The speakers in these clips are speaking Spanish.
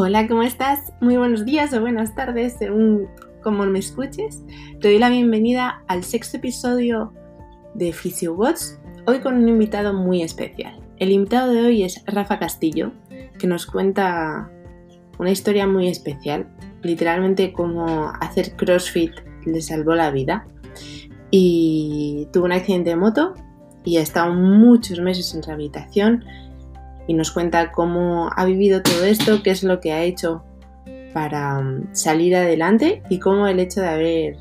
Hola, ¿cómo estás? Muy buenos días o buenas tardes, según como me escuches. Te doy la bienvenida al sexto episodio de PhysioBots, hoy con un invitado muy especial. El invitado de hoy es Rafa Castillo, que nos cuenta una historia muy especial, literalmente como hacer CrossFit le salvó la vida. Y tuvo un accidente de moto y ha estado muchos meses en rehabilitación y nos cuenta cómo ha vivido todo esto, qué es lo que ha hecho para um, salir adelante y cómo el hecho de haber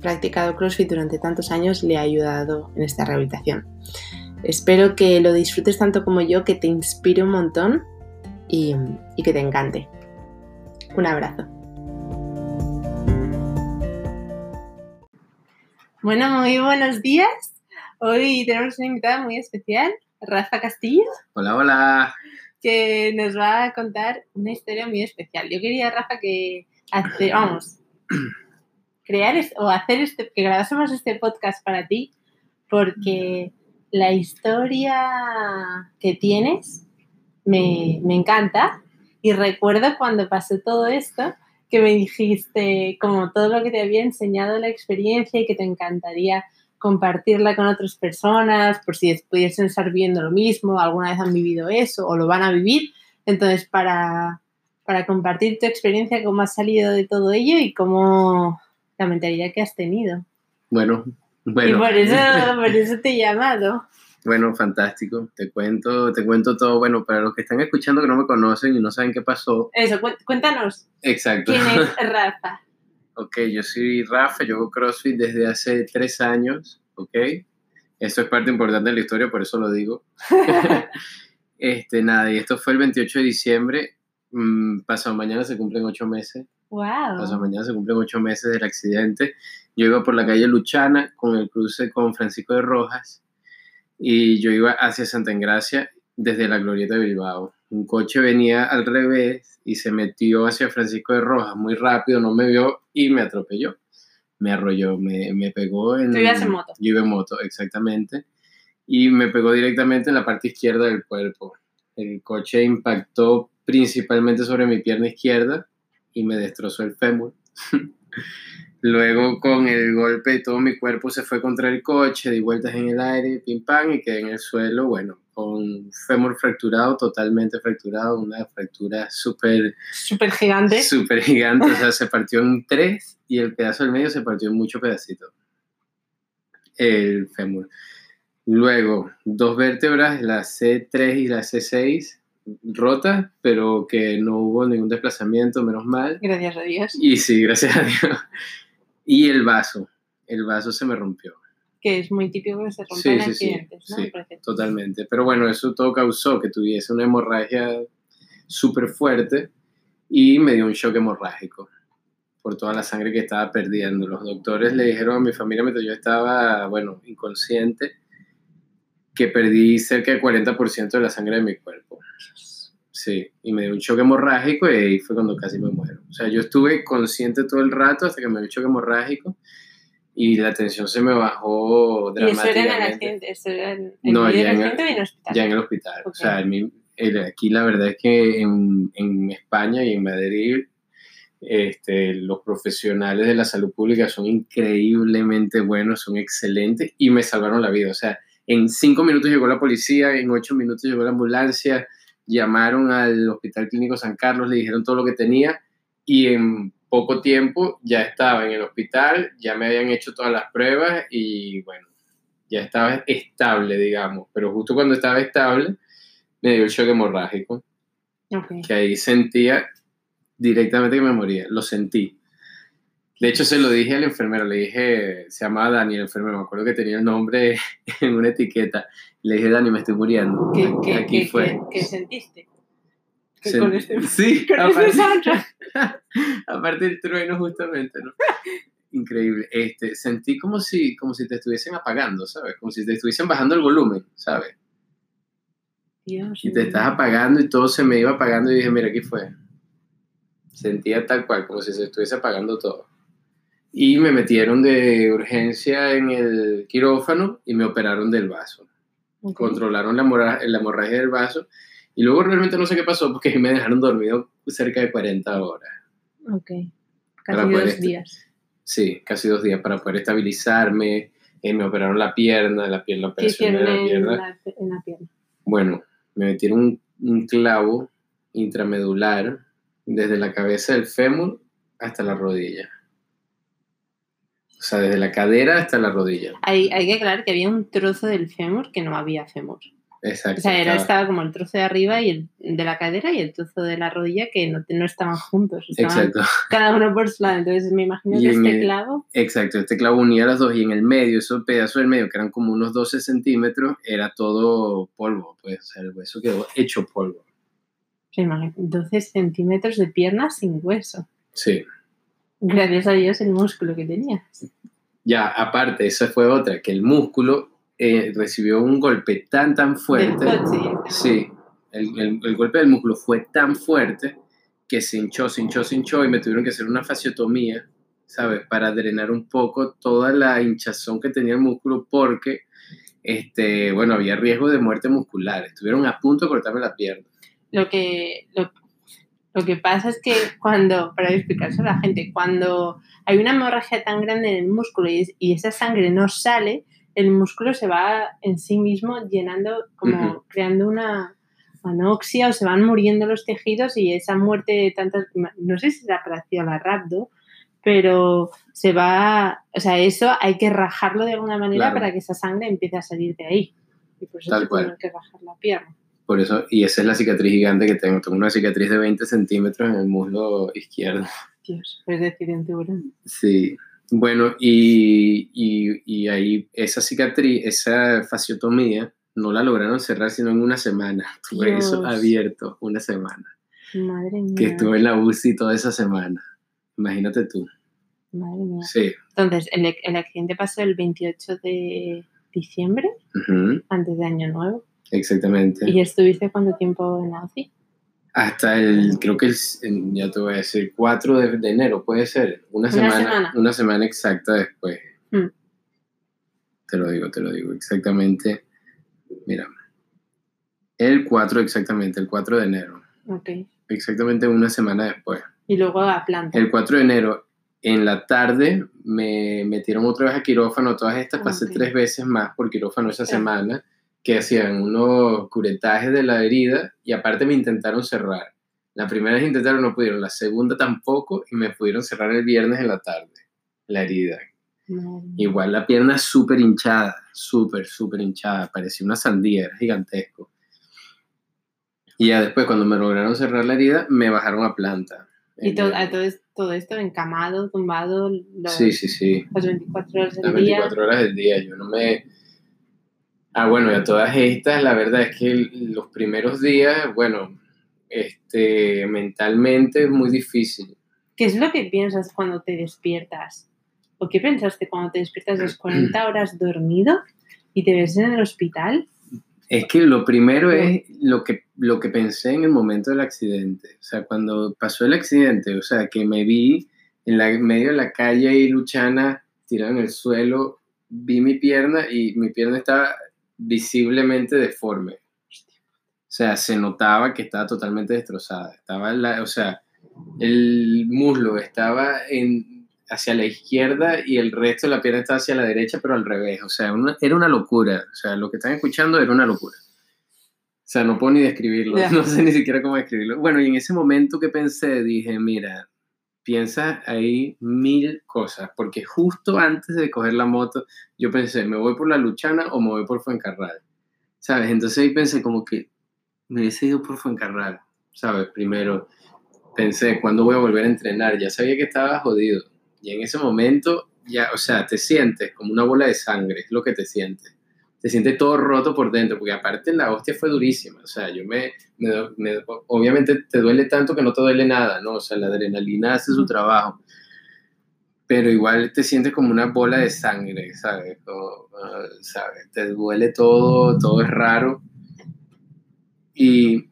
practicado CrossFit durante tantos años le ha ayudado en esta rehabilitación. Espero que lo disfrutes tanto como yo, que te inspire un montón y que te encante. Un abrazo. Bueno, muy buenos días. Hoy tenemos una invitada muy especial, Rafa Castillo. Hola, hola. Que nos va a contar una historia muy especial. Yo quería, Rafa, que hace, vamos, crear o hacer este, que grabásemos este podcast para ti, porque la historia que tienes me, me encanta. Y recuerdo cuando pasó todo esto, que me dijiste como todo lo que te había enseñado la experiencia y que te encantaría compartirla con otras personas, por si pudiesen estar viendo lo mismo, alguna vez han vivido eso o lo van a vivir. Entonces, para, para compartir tu experiencia, cómo has salido de todo ello y cómo la mentalidad que has tenido. Bueno, bueno. Y por eso, por eso te he llamado. Bueno, fantástico. Te cuento, te cuento todo. Bueno, para los que están escuchando que no me conocen y no saben qué pasó. Eso, cuéntanos. Exacto. ¿Quién es Rafa? Ok, yo soy Rafa, yo hago CrossFit desde hace tres años, ok. Eso es parte importante de la historia, por eso lo digo. este, nada, y esto fue el 28 de diciembre. Mm, pasado mañana se cumplen ocho meses. Wow. Pasado mañana se cumplen ocho meses del accidente. Yo iba por la calle Luchana con el cruce con Francisco de Rojas y yo iba hacia Santa Engracia desde la Glorieta de Bilbao. Un coche venía al revés y se metió hacia Francisco de Rojas muy rápido, no me vio y me atropelló. Me arrolló, me, me pegó en... Tú ibas en moto. Yo iba en moto, exactamente. Y me pegó directamente en la parte izquierda del cuerpo. El coche impactó principalmente sobre mi pierna izquierda y me destrozó el fémur. Luego con el golpe todo mi cuerpo se fue contra el coche, di vueltas en el aire, pim pam, y quedé en el suelo, bueno, con fémur fracturado, totalmente fracturado, una fractura súper... Súper gigante. Súper gigante, o sea, se partió en tres y el pedazo del medio se partió en muchos pedacitos. El fémur. Luego, dos vértebras, la C3 y la C6, rotas, pero que no hubo ningún desplazamiento, menos mal. Gracias a Dios. Y sí, gracias a Dios. Y el vaso, el vaso se me rompió. Que es muy típico que se rompan Sí, sí, sí, accidentes, ¿no? sí. Totalmente. Pero bueno, eso todo causó que tuviese una hemorragia súper fuerte y me dio un shock hemorrágico por toda la sangre que estaba perdiendo. Los doctores le dijeron a mi familia mientras yo estaba, bueno, inconsciente, que perdí cerca del 40% de la sangre de mi cuerpo. Sí, y me dio un shock hemorrágico y ahí fue cuando casi me muero. O sea, yo estuve consciente todo el rato hasta que me dio un shock hemorrágico y la tensión se me bajó Y eso era en el dramáticamente. accidente, eso era en, en No, ya en el- en el hospital. Ya en el hospital. Ok. O sea, mi- el- aquí la verdad es que en, en España y en Madrid este, los profesionales de la salud pública son increíblemente buenos, son excelentes y me salvaron la vida. O sea, en cinco minutos llegó la policía, en ocho minutos llegó la ambulancia, llamaron al Hospital Clínico San Carlos, le dijeron todo lo que tenía y en poco tiempo ya estaba en el hospital, ya me habían hecho todas las pruebas y bueno, ya estaba estable, digamos. Pero justo cuando estaba estable, me dio el shock hemorrágico, que ahí sentía directamente que me moría, lo sentí. De hecho, se lo dije al enfermero, le dije, se llamaba Dani, el enfermero, me acuerdo que tenía el nombre en una etiqueta. Le dije, Dani, me estoy muriendo. ¿Qué, Aquí, qué, aquí qué- fue. qué- qué sentiste? Sen- con este, Sí, con aparte, aparte del trueno justamente, ¿no? Increíble. Este, sentí como si, como si te estuviesen apagando, ¿sabes? Como si te estuviesen bajando el volumen, ¿sabes? Dios Y te estás apagando y todo se me iba apagando y dije, mira, aquí fue. Sentía tal cual, como si se estuviese apagando todo. Y me metieron de urgencia en el quirófano y me operaron del vaso. Ok. Controlaron la, la hemorragia del vaso Y luego realmente no sé qué pasó porque me dejaron dormido cerca de 40 horas. Ok. Casi dos días. Sí, casi dos días para poder estabilizarme. Eh, me operaron la pierna, la pierna, la ¿Qué operación de hicieron la en pierna. en la pierna? Bueno, me metieron un, un clavo intramedular desde la cabeza del fémur hasta la rodilla. O sea, desde la cadera hasta la rodilla. Hay, hay que aclarar que había un trozo del fémur que no había fémur. Exacto. O sea, era, estaba- estaba como el trozo de arriba y el de la cadera y el trozo de la rodilla que no, no estaban juntos. Estaban Exacto, cada uno por su lado. Entonces me imagino Y que este el- clavo. exacto. Este clavo unía las dos y en el medio, esos pedazos del medio, que eran como unos 12 centímetros, era todo polvo. Pues, o sea, el hueso quedó hecho polvo. se imagina, 12 centímetros de pierna sin hueso. Sí. Gracias a Dios el músculo que tenía. Ya, aparte, esa fue otra, que el músculo eh, recibió un golpe tan, tan fuerte. Sí, el, el- el golpe del músculo fue tan fuerte que se hinchó, se hinchó, se hinchó y me tuvieron que hacer una fasciotomía, ¿sabes? Para drenar un poco toda la hinchazón que tenía el músculo porque, este, bueno, había riesgo de muerte muscular. Estuvieron a punto de cortarme la pierna. Lo que, lo, lo que pasa es que cuando, para explicárselo a la gente, cuando hay una hemorragia tan grande en el músculo y, es- y esa sangre no sale, el músculo se va en sí mismo llenando, como creando una anoxia o se van muriendo los tejidos y esa muerte de tantas, no sé si será parecido a la rhabdo, pero se va, o sea, eso hay que rajarlo de alguna manera Claro. para que esa sangre empiece a salir de ahí. Y por eso Tal cual. que rajar la pierna. Por eso, y esa es la cicatriz gigante que tengo. Tengo una cicatriz de 20 centímetros en el muslo izquierdo. Dios, es decir, en tiburón. Sí, bueno, y, y, y ahí esa cicatriz, esa fasciotomía, no la lograron cerrar sino en una semana. Tuve eso abierto una semana. Madre mía. Que estuve en la UCI toda esa semana. Imagínate tú. Madre mía. Sí. Entonces, el, el accidente pasó el 28 de diciembre, antes de Año Nuevo. Exactamente. ¿Y estuviste cuánto tiempo en UCI? Hasta el, creo que el, ya te voy a decir, 4 de, de enero, puede ser. Una, Una semana, semana. Una semana exacta después. Mm. Te lo digo, te lo digo exactamente. Mira. El 4 exactamente, el 4 de enero. Ok. Exactamente una semana después. Y luego a planta. El 4 de enero, en la tarde, me metieron otra vez a quirófano. Todas estas pasé Ok. tres veces más por quirófano esa semana, que hacían unos curetajes de la herida y aparte me intentaron cerrar. La primera vez intentaron, no pudieron. La segunda tampoco y me pudieron cerrar el viernes en la tarde, la herida. Mía. Igual la pierna súper hinchada, súper, súper hinchada. Parecía una sandía, era gigantesco. Y ya después, cuando me lograron cerrar la herida, me bajaron a planta. Y todo, a todo, todo esto encamado, tumbado, los, Sí, sí, sí. las 24 horas Las del día. 24 horas del día. Yo no me. Ah, bueno, y a todas estas, la verdad es que los primeros días, bueno, este, mentalmente es muy difícil. ¿Qué es lo que piensas cuando te despiertas? ¿O qué pensaste cuando te despiertas las 40 horas dormido y te ves en el hospital? Es que lo primero es lo que, lo que pensé en el momento del accidente. O sea, cuando pasó el accidente, o sea, que me vi en, la, medio de la calle y Luchana tirada en el suelo, vi mi pierna y mi pierna estaba visiblemente deforme. O sea, se notaba que estaba totalmente destrozada. Estaba, la, o sea, el muslo estaba en, hacia la izquierda y el resto de la pierna estaba hacia la derecha, pero al revés. O sea, una- era una locura. O sea, lo que están escuchando era una locura. O sea, no puedo ni describirlo. No sé ni siquiera cómo describirlo. Bueno, y en ese momento que pensé, dije, mira, piensa ahí mil cosas. Porque justo antes de coger la moto, yo pensé, ¿me voy por la Luchana o me voy por Fuencarral? ¿Sabes? Entonces ahí pensé como que me hubiese ido por Fuencarral. ¿Sabes? Primero pensé, ¿cuándo voy a volver a entrenar? Ya sabía que estaba jodido. Y en ese momento, ya, o sea, te sientes como una bola de sangre, es lo que te sientes. Te sientes todo roto por dentro, porque aparte la hostia fue durísima. O sea, yo me, me, me- obviamente te duele tanto que no te duele nada, ¿no? O sea, la adrenalina hace su trabajo. Pero igual te sientes como una bola de sangre, ¿sabes? Ah, ¿sabes? Te duele todo, todo es raro. Y,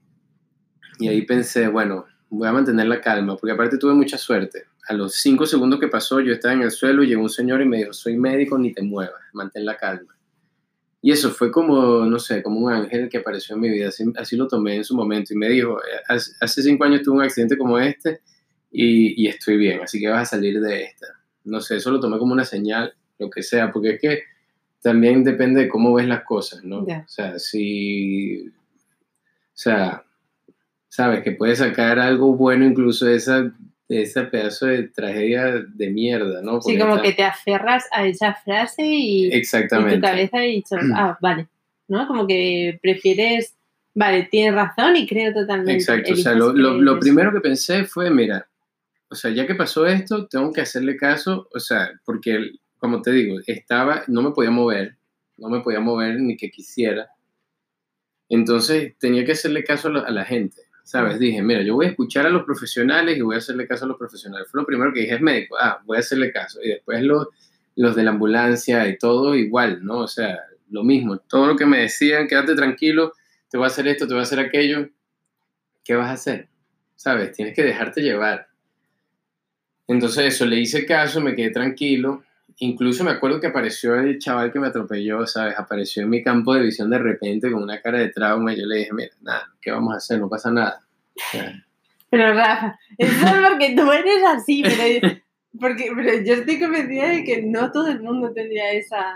y ahí pensé, bueno, voy a mantener la calma, porque aparte tuve mucha suerte. A los cinco segundos que pasó, yo estaba en el suelo y llegó un señor y me dijo, soy médico, ni te muevas, mantén la calma. Y eso fue como, no sé, como un ángel que apareció en mi vida, así, así lo tomé en su momento y me dijo, eh, hace, cinco años tuve un accidente como este y, y, estoy bien, así que vas a salir de esta. No sé, eso lo tomé como una señal, lo que sea, porque es que también depende de cómo ves las cosas, ¿no? O sea, si, o sea, sabes que puedes sacar algo bueno incluso de esa, ese pedazo de tragedia de mierda, ¿no? Sí, Porque como está- que te aferras a esa frase y, y tu Exactamente. cabeza ha dicho, ah, vale, ¿no? Como que prefieres, vale, tienes razón y creo totalmente. Exacto, o sea, lo, lo- lo primero que pensé fue, mira, o sea, ya que pasó esto, tengo que hacerle caso, o sea, porque, como te digo, estaba, no me podía mover, no me podía mover ni que quisiera, entonces tenía que hacerle caso a la, a la gente, ¿sabes? Dije, mira, yo voy a escuchar a los profesionales y voy a hacerle caso a los profesionales. Fue lo primero que dije, es médico, ah, voy a hacerle caso. Y después los, los de la ambulancia y todo igual, ¿no? O sea, lo mismo, todo lo que me decían, quédate tranquilo, te voy a hacer esto, te voy a hacer aquello, ¿qué vas a hacer? ¿Sabes? Tienes que dejarte llevar. Entonces eso, le hice caso, me quedé tranquilo. Incluso me acuerdo que apareció el chaval que me atropelló, ¿sabes? Apareció en mi campo de visión de repente con una cara de trauma y yo le dije, mira, nada, ¿qué vamos a hacer? No pasa nada. Pero Rafa, eso es porque tú eres así, pero, porque, pero yo estoy convencida de que no todo el mundo tendría esa...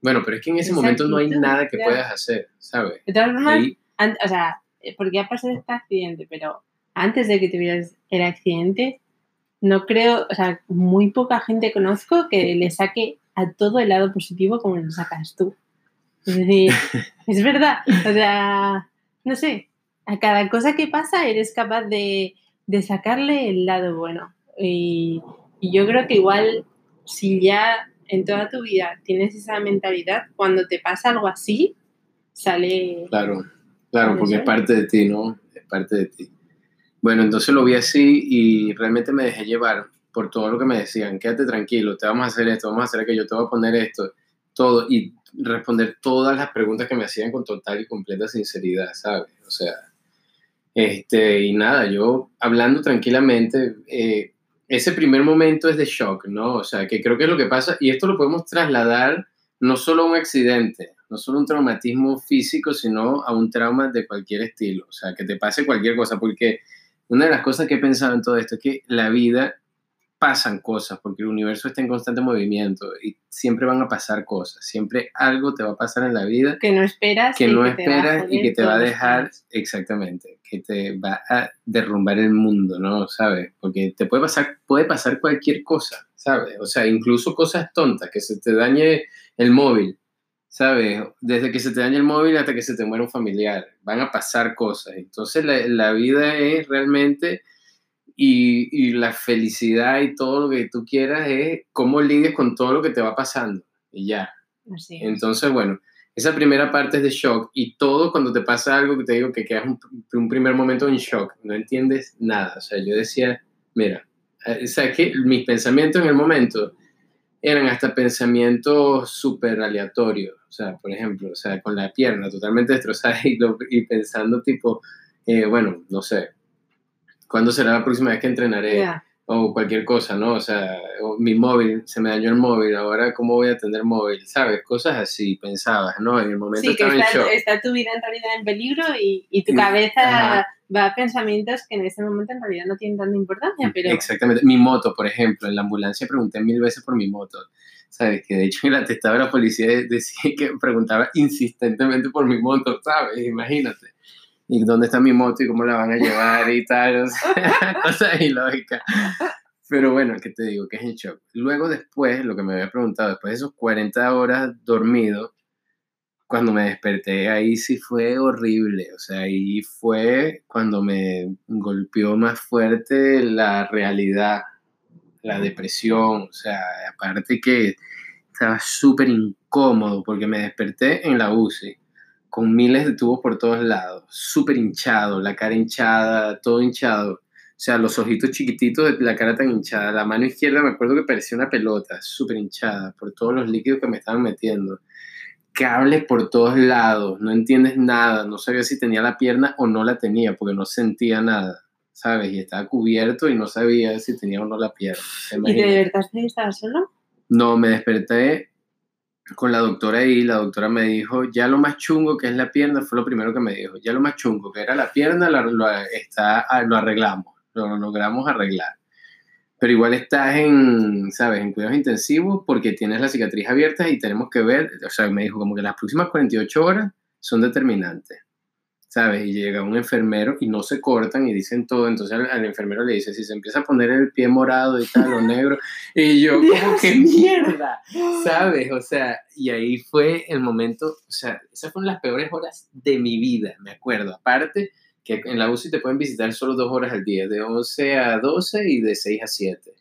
bueno, pero es que en ese momento no hay actitud, nada que ya. puedas hacer, ¿sabes? De todas formas, Ahí- o sea, porque ha pasado este accidente, pero antes de que tuvieras el accidente, no creo, o sea, muy poca gente conozco que le saque a todo el lado positivo como lo sacas tú. Es decir, es verdad, o sea, no sé, a cada cosa que pasa eres capaz de, de sacarle el lado bueno. Y, y yo creo que igual, si ya en toda tu vida tienes esa mentalidad, cuando te pasa algo así, sale... Claro, claro, Por porque es parte de ti, ¿no? Es parte de ti. Bueno, entonces lo vi así y realmente me dejé llevar por todo lo que me decían. Quédate tranquilo, te vamos a hacer esto, vamos a hacer aquello, te voy a poner esto, todo y responder todas las preguntas que me hacían con total y completa sinceridad, ¿sabes? O sea, este, y nada, yo hablando tranquilamente, eh, ese primer momento es de shock, ¿no? O sea, que creo que es lo que pasa y esto lo podemos trasladar no solo a un accidente, no solo un traumatismo físico, sino a un trauma de cualquier estilo, o sea, que te pase cualquier cosa, porque una de las cosas que he pensado en todo esto es que la vida pasan cosas, porque el universo está en constante movimiento y siempre van a pasar cosas, siempre algo te va a pasar en la vida que no esperas que no a esperas y que te va a dejar, exactamente, que te va a derrumbar el mundo, ¿no? ¿Sabes? Porque te puede pasar, puede pasar cualquier cosa, ¿sabes? O sea, incluso cosas tontas, que se te dañe el móvil, ¿sabes? Desde que se te dañe el móvil hasta que se te muera un familiar, van a pasar cosas. Entonces la, la vida es realmente, y, y la felicidad y todo lo que tú quieras es cómo lidies con todo lo que te va pasando. Y ya, Así es. entonces, bueno, esa primera parte es de shock y todo cuando te pasa algo que te digo que quedas un, un primer momento en shock, no entiendes nada. O sea, yo decía, mira, eh, o sea, que mis pensamientos en el momento eran hasta pensamientos súper aleatorios. O sea, por ejemplo, o sea, con la pierna totalmente destrozada y, lo- y pensando tipo, eh, bueno, no sé, ¿cuándo será la próxima vez que entrenaré? O cualquier cosa, ¿no? O sea, mi móvil, se me dañó el móvil, ahora cómo voy a tener móvil, ¿sabes? Cosas así pensabas, ¿no? En el momento Sí, que en está, shock. está tu vida en realidad en peligro y, y tu Mm, cabeza ajá. va a pensamientos que en ese momento en realidad no tienen tanta importancia, pero Exactamente. Mi moto, por ejemplo, en la ambulancia pregunté mil veces por mi moto, ¿sabes? Que de hecho el atestado de la policía decía que preguntaba insistentemente por mi moto, ¿sabes? Imagínate. ¿Y dónde está mi moto y cómo la van a llevar y tal? O sea, cosas ilógicas. Pero bueno, ¿qué te digo? Que es en shock. Luego después, lo que me había preguntado, después de esos 40 horas dormido, cuando me desperté, ahí sí fue horrible. O sea, ahí fue cuando me golpeó más fuerte la realidad, la depresión. O sea, aparte que estaba súper incómodo porque me desperté en la UCI con miles de tubos por todos lados, súper hinchado, la cara hinchada, todo hinchado. O sea, los ojitos chiquititos de la cara tan hinchada. La mano izquierda me acuerdo que parecía una pelota, súper hinchada, por todos los líquidos que me estaban metiendo. Cables por todos lados, no entiendes nada. No sabía si tenía la pierna o no la tenía, porque no sentía nada, ¿sabes? Y estaba cubierto y no sabía si tenía o no la pierna. ¿y te despertaste y estabas solo? No, me desperté con la doctora ahí, la doctora me dijo, ya lo más chungo que es la pierna, fue lo primero que me dijo, ya lo más chungo que era la pierna, lo, está, ah, lo arreglamos, lo logramos arreglar. Pero igual estás en, ¿sabes?, en cuidados intensivos porque tienes la cicatriz abierta y tenemos que ver, o sea, me dijo como que las próximas 48 horas son determinantes. ¿Sabes? Y llega un enfermero y no se cortan y dicen todo. Entonces al, enfermero le dice, si se empieza a poner el pie morado y tal, o negro, y yo, como que mierda, ¿sabes? O sea, y ahí fue el momento, o sea, esas fueron las peores horas de mi vida, me acuerdo. Aparte que en la UCI te pueden visitar solo dos horas al día, de 11 a 12 y de 6 a 7.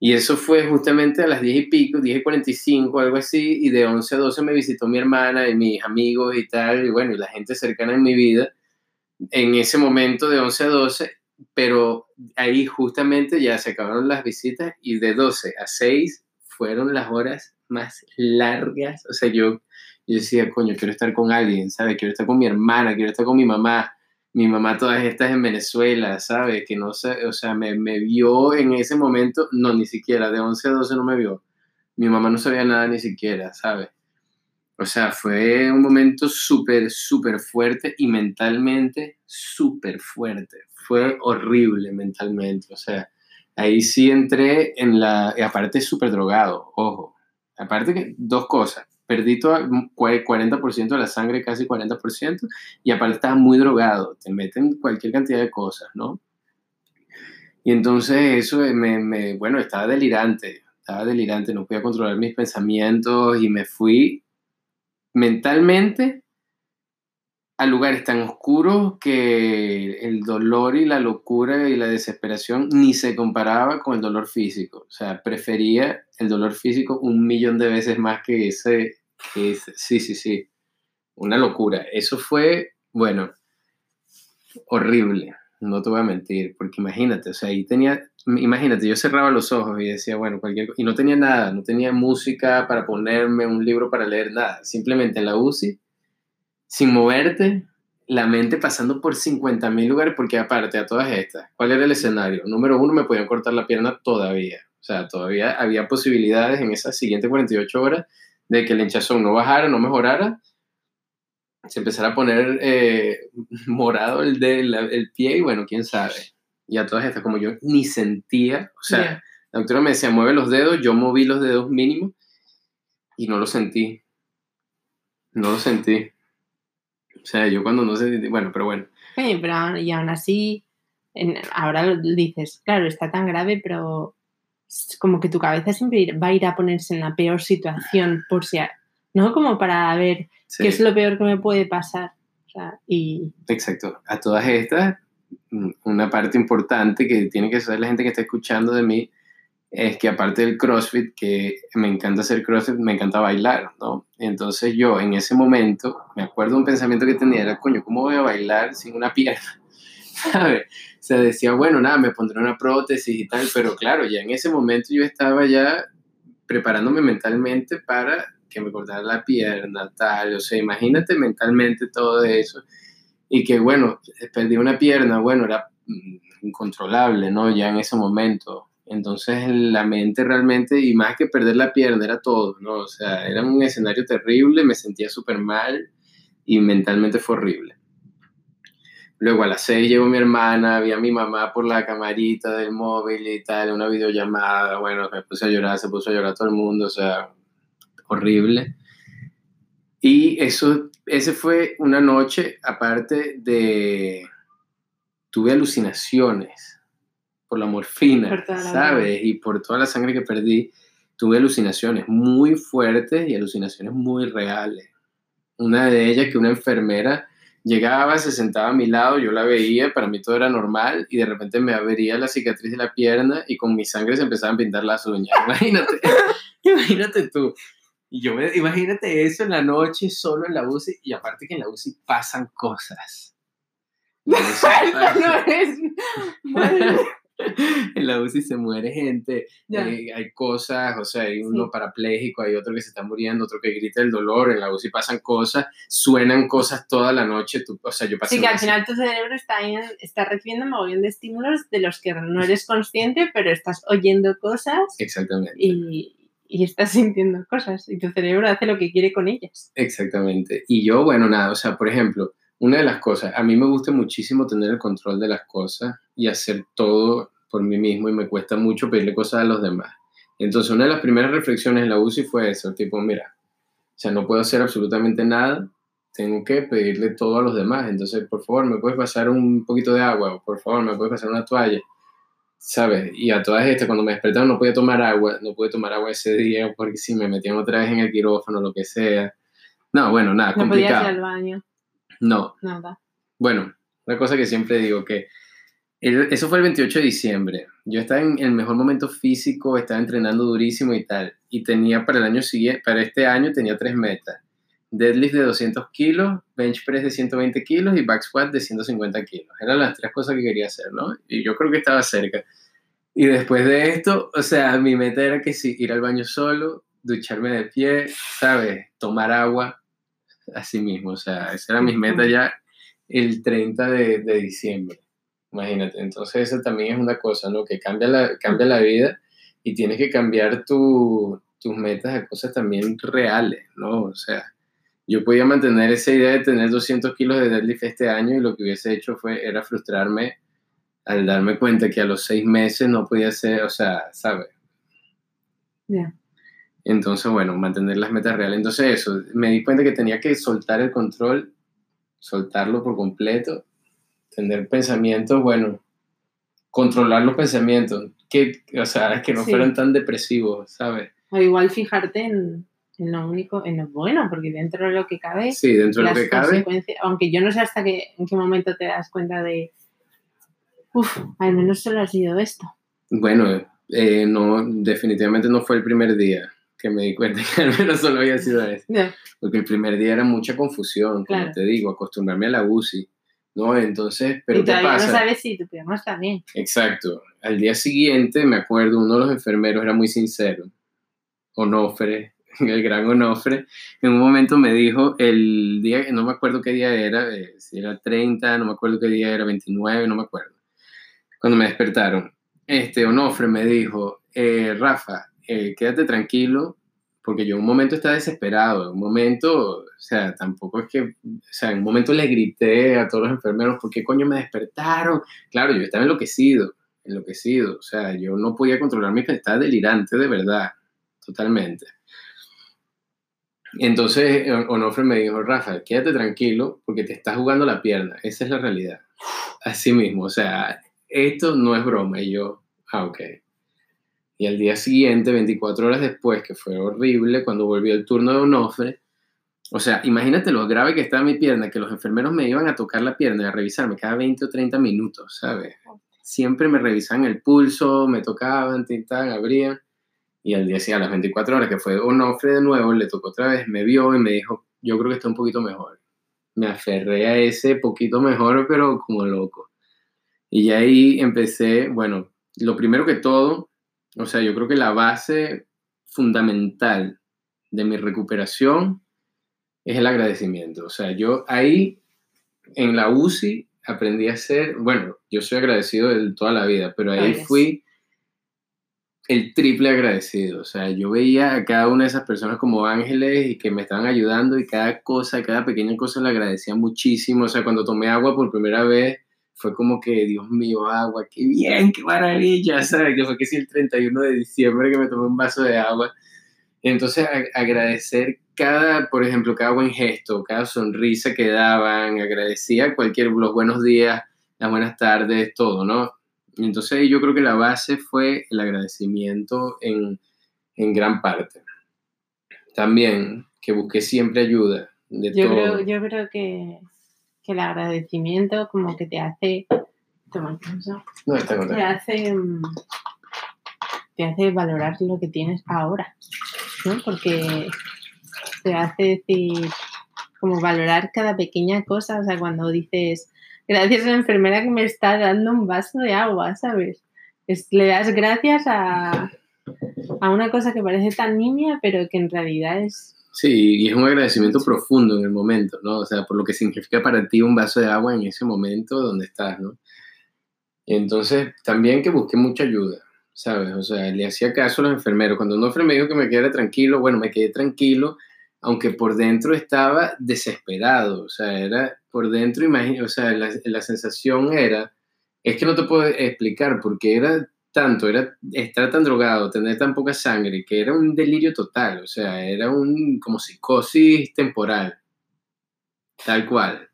Y eso fue justamente a las 10 y pico, 10 y 45, algo así, y de 11 a 12 me visitó mi hermana y mis amigos y tal, y bueno, y la gente cercana en mi vida, en ese momento de 11 a 12, pero ahí justamente ya se acabaron las visitas y de 12 a 6 fueron las horas más largas, o sea, yo, yo decía, coño, quiero estar con alguien, ¿sabes? Quiero estar con mi hermana, quiero estar con mi mamá, mi mamá todas estas en Venezuela, ¿sabes? Que no sé, o sea, me, me, vio en ese momento, no, ni siquiera, de 11 a 12 no me vio. Mi mamá no sabía nada ni siquiera, ¿sabes? O sea, fue un momento súper, súper fuerte y mentalmente súper fuerte. Fue horrible mentalmente, o sea, ahí sí entré en la, y aparte súper drogado, ojo. Aparte que dos cosas perdí todo, 40% de la sangre, casi 40%, y aparte estaba muy drogado, te meten cualquier cantidad de cosas, ¿no? Y entonces eso me, me, bueno, estaba delirante, estaba delirante, no podía controlar mis pensamientos y me fui mentalmente a lugares tan oscuros que el dolor y la locura y la desesperación ni se comparaba con el dolor físico. O sea, prefería el dolor físico un millón de veces más que ese, sí, sí, sí, una locura. Eso fue, bueno, horrible, no te voy a mentir, porque imagínate, o sea, ahí tenía, imagínate, yo cerraba los ojos y decía, bueno, cualquier y no tenía nada, no tenía música para ponerme, un libro para leer, nada, simplemente en la UCI sin moverte, la mente pasando por 50.000 lugares, porque aparte a todas estas, ¿cuál era el escenario? Número uno, me podían cortar la pierna todavía. O sea, todavía había posibilidades en esas siguientes 48 horas de que el hinchazón no bajara, no mejorara, se empezara a poner eh, morado el, de, el pie y bueno, quién sabe. Y a todas estas, como yo ni sentía, o sea, la doctora me decía, mueve los dedos, yo moví los dedos mínimo y no lo sentí. No lo sentí. O sea, yo cuando no sé, bueno, pero bueno. pero y aún así, ahora dices, claro, está tan grave, pero como que tu cabeza siempre va a ir a ponerse en la peor situación por si, ¿no? Como para ver qué es lo peor que me puede pasar. O sea, y... Exacto. A todas estas, mm, una parte importante que tiene que saber la gente que está escuchando de mí es que aparte del CrossFit, que me encanta hacer CrossFit, me encanta bailar, ¿no? Entonces yo en ese momento, me acuerdo un pensamiento que tenía, era, coño, ¿cómo voy a bailar sin una pierna? ¿Sabes? O sea, decía, bueno, nada, me pondré una prótesis y tal, pero claro, ya en ese momento yo estaba ya preparándome mentalmente para que me cortara la pierna, tal, o sea, imagínate mentalmente todo eso, y que bueno, perdí una pierna, bueno, era mm, incontrolable, ¿no? Ya en ese momento, entonces la mente realmente, y más que perder la pierna, era todo, ¿no? O sea, era un escenario terrible, me sentía súper mal y mentalmente fue horrible. Luego a las seis llegó mi hermana, vi a mi mamá por la camarita del móvil y tal, una videollamada, bueno, me puse a llorar, se puso a llorar todo el mundo, o sea, horrible. Y eso, ese fue una noche, aparte de, tuve alucinaciones por la morfina, ¿sabes? Y por toda la sangre que perdí, tuve alucinaciones muy fuertes y alucinaciones muy reales. Una de ellas que una enfermera llegaba, se sentaba a mi lado, yo la veía, para mí todo era normal y de repente me abría la cicatriz de la pierna y con mi sangre se empezaban a pintar las uñas. Imagínate, imagínate tú. Y yo me, imagínate eso en la noche solo en la UCI y aparte que en la UCI pasan cosas. no es... en la UCI se muere gente, eh, hay cosas, o sea, hay uno parapléjico, hay otro que se está muriendo, otro que grita el dolor, en la UCI pasan cosas, suenan cosas toda la noche, tú, o sea, yo pasé... Sí, que al final tu cerebro está, está recibiendo un montón de estímulos de los que no eres consciente, pero estás oyendo cosas. Exactamente. Y, y estás sintiendo cosas y tu cerebro hace lo que quiere con ellas. Exactamente. Y yo, bueno, nada, o sea, por ejemplo, una de las cosas, a mí me gusta muchísimo tener el control de las cosas y hacer todo por mí mismo y me cuesta mucho pedirle cosas a los demás. Entonces, una de las primeras reflexiones en la UCI fue eso, tipo, mira, o sea, no puedo hacer absolutamente nada, tengo que pedirle todo a los demás. Entonces, por favor, ¿me puedes pasar un poquito de agua? O por favor, ¿me puedes pasar una toalla? ¿Sabes? Y a todas estas, cuando me despertaron no podía tomar agua, no pude tomar agua ese día porque si me metían otra vez en el quirófano, lo que sea. No, bueno, nada, no complicado. podías ir al baño. No. Nada. Bueno, una cosa que siempre digo que eso fue el 28 de diciembre. Yo estaba en el mejor momento físico, estaba entrenando durísimo y tal. Y tenía para el año siguiente, para este año tenía tres metas. Deadlift de 200 kilos, bench press de 120 kilos y back squat de 150 kilos. Eran las tres cosas que quería hacer, ¿no? Y yo creo que estaba cerca. Y después de esto, o sea, mi meta era que sí, ir al baño solo, ducharme de pie, ¿sabes? Tomar agua, así mismo. O sea, esa era mis metas ya el 30 de, de diciembre. Imagínate. Entonces, eso también es una cosa, ¿no? Que cambia la, cambia la vida y tienes que cambiar tu- tus metas a cosas también reales, ¿no? O sea, yo podía mantener esa idea de tener 200 kilos de deadlift este año y lo que hubiese hecho fue, era frustrarme al darme cuenta que a los seis meses no podía ser, o sea, ¿sabes? Ya. Entonces, bueno, mantener las metas reales. Entonces, eso, me di cuenta que tenía que soltar el control, soltarlo por completo, tener pensamientos, bueno, controlar los pensamientos, que, o sea, que no Sí. fueran tan depresivos, ¿sabes? O igual fijarte en, en lo único, en lo bueno, porque dentro de lo que cabe, Sí, dentro de lo que cabe. aunque yo no sé hasta qué, en qué momento te das cuenta de, uff, al menos solo ha sido esto. Bueno, eh, no, definitivamente no fue el primer día que me di cuenta que al menos solo había sido eso. Ya. Porque el primer día era mucha confusión, como Claro. te digo, acostumbrarme a la UCI, ¿no? Entonces, pero y ¿qué todavía pasa? no sabes si tu pierna está bien. Exacto. Al día siguiente, me acuerdo, uno de los enfermeros era muy sincero. Onofre, el gran Onofre, en un momento me dijo, el día, no me acuerdo qué día era, eh, si era 30, no me acuerdo qué día era, 29, no me acuerdo. Cuando me despertaron, este Onofre me dijo, eh, Rafa, eh, quédate tranquilo, porque yo en un momento estaba desesperado, en un momento, o sea, tampoco es que, o sea, en un momento le grité a todos los enfermeros, ¿por qué coño me despertaron? Claro, yo estaba enloquecido, enloquecido, o sea, yo no podía controlar mi estaba delirante de verdad, totalmente. Entonces Onofre me dijo, Rafa, quédate tranquilo porque te estás jugando la pierna, esa es la realidad. Así mismo, o sea, esto no es broma. Y yo, ah, ok. Y al día siguiente, 24 horas después, que fue horrible, cuando volvió el turno de Onofre, o sea, imagínate lo grave que estaba mi pierna, que los enfermeros me iban a tocar la pierna y a revisarme cada 20 o 30 minutos, ¿sabes? Siempre me revisaban el pulso, me tocaban, tintaban, abrían. Y al día siguiente, a las 24 horas, que fue Onofre de nuevo, le tocó otra vez, me vio y me dijo, yo creo que está un poquito mejor. Me aferré a ese poquito mejor, pero como loco. Y ahí empecé, bueno, lo primero que todo, o sea, yo creo que la base fundamental de mi recuperación es el agradecimiento. O sea, yo ahí en la UCI aprendí a ser, bueno, yo soy agradecido de toda la vida, pero ahí Eres. fui el triple agradecido. O sea, yo veía a cada una de esas personas como ángeles y que me estaban ayudando y cada cosa, cada pequeña cosa la agradecía muchísimo. O sea, cuando tomé agua por primera vez, fue como que, Dios mío, agua, qué bien, qué maravilla, ¿sabes? Que fue que sí, el 31 de diciembre que me tomé un vaso de agua. Entonces, agradecer cada, por ejemplo, cada buen gesto, cada sonrisa que daban, agradecía cualquier, los buenos días, las buenas tardes, todo, ¿no? Entonces yo creo que la base fue el agradecimiento en, en gran parte. También que busqué siempre ayuda de Yo todo. creo, yo creo que, que el agradecimiento como que te hace... Toma, ¿no? Está te hace mm, te hace valorar lo que tienes ahora ¿no? porque te hace decir como valorar cada pequeña cosa o sea cuando dices gracias a la enfermera que me está dando un vaso de agua sabes Es- le das gracias a a una cosa que parece tan niña pero que en realidad es Sí, y es un agradecimiento profundo en el momento, ¿no? O sea, por lo que significa para ti un vaso de agua en ese momento donde estás, ¿no? Y entonces también que busqué mucha ayuda. ¿sabes? O sea, le hacía caso a los enfermeros. Cuando un enfermero dijo que me quedara tranquilo, bueno, me quedé tranquilo, aunque por dentro estaba desesperado. O sea, era por dentro, imagino, o sea, la, la sensación era, es que no te puedo explicar, porque era tanto, era estar tan drogado, tener tan poca sangre, que era un delirio total, o sea, era un como psicosis temporal, tal cual.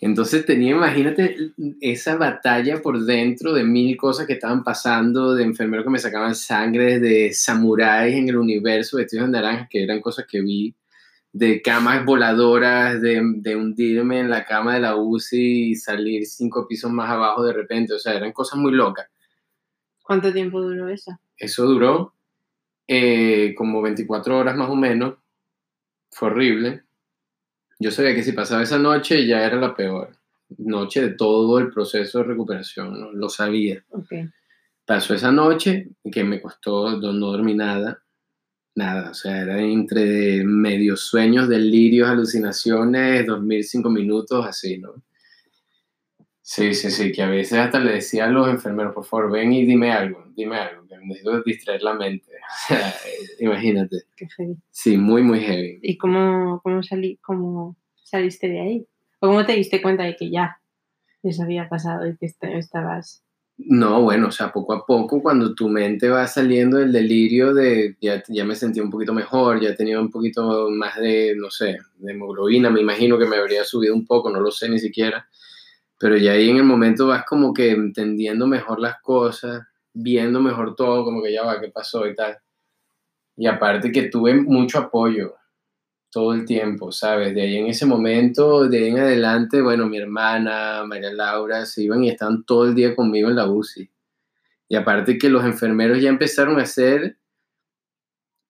Entonces tenía, imagínate, esa batalla por dentro de mil cosas que estaban pasando, de enfermeros que me sacaban sangre, de samuráis en el universo vestidos de naranja, que eran cosas que vi, de camas voladoras, de, de, hundirme en la cama de la UCI y salir cinco pisos más abajo de repente, o sea, eran cosas muy locas. ¿Cuánto tiempo duró eso? Eso duró eh, como 24 horas más o menos, fue horrible yo sabía que si pasaba esa noche ya era la peor noche de todo el proceso de recuperación, lo sabía. Okay. Pasó esa noche que me costó, no, dormí nada, nada, o sea, era entre medios sueños, delirios, alucinaciones, dormir cinco minutos, así, ¿no? Sí, sí, sí, que a veces hasta le decía a los enfermeros, por favor, ven y dime algo, dime algo, que necesito distraer la mente. imagínate. Qué heavy. Sí, muy, muy heavy. ¿Y cómo, cómo, salí, cómo saliste de ahí? ¿O cómo te diste cuenta de que ya eso había pasado y que estabas... No, bueno, o sea, poco a poco cuando tu mente va saliendo del delirio de ya, ya me sentía un poquito mejor, ya tenía un poquito más de, no sé, de hemoglobina, me imagino que me habría subido un poco, no lo sé ni siquiera pero ya ahí en el momento vas como que entendiendo mejor las cosas, viendo mejor todo, como que ya va, qué pasó y tal. Y aparte que tuve mucho apoyo todo el tiempo, ¿sabes? De ahí en ese momento, de ahí en adelante, bueno, mi hermana, María Laura, se iban y estaban todo el día conmigo en la UCI. Y aparte que los enfermeros ya empezaron a hacer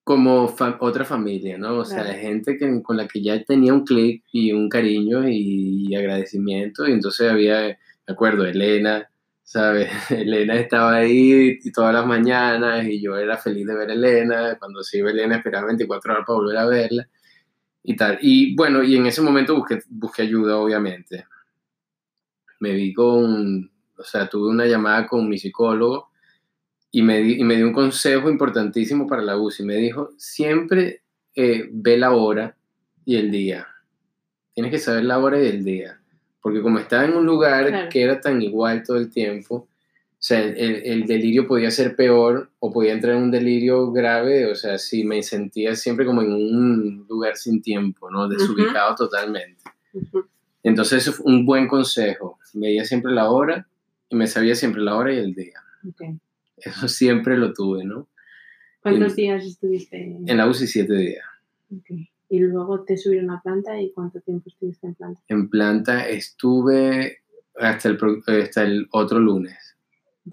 como otra familia, ¿no? O sea, gente que, con la que ya tenía un clic y un cariño y, agradecimiento. Y entonces había, me acuerdo, Elena, ¿sabes? Elena estaba ahí todas las mañanas y yo era feliz de ver a Elena. Cuando se iba Elena esperaba 24 horas para volver a verla y tal. Y bueno, y en ese momento busqué, busqué ayuda, obviamente. Me vi con, o sea, tuve una llamada con mi psicólogo y me, y me dio un consejo importantísimo para la UCI. Me dijo, siempre eh, ve la hora y el día. Tienes que saber la hora y el día. Porque como estaba en un lugar que era tan igual todo el tiempo, o sea, el, el, delirio podía ser peor o podía entrar en un delirio grave, o sea, si me sentía siempre como en un lugar sin tiempo, ¿no? Desubicado totalmente. Entonces, eso fue un buen consejo. Veía siempre la hora y me sabía siempre la hora y el día. Okay. Eso siempre lo tuve, ¿no? ¿Cuántos días estuviste? En la UCI siete días. Okay. Y luego te subieron a planta y cuánto tiempo estuviste en planta? En planta estuve hasta el, hasta el otro lunes.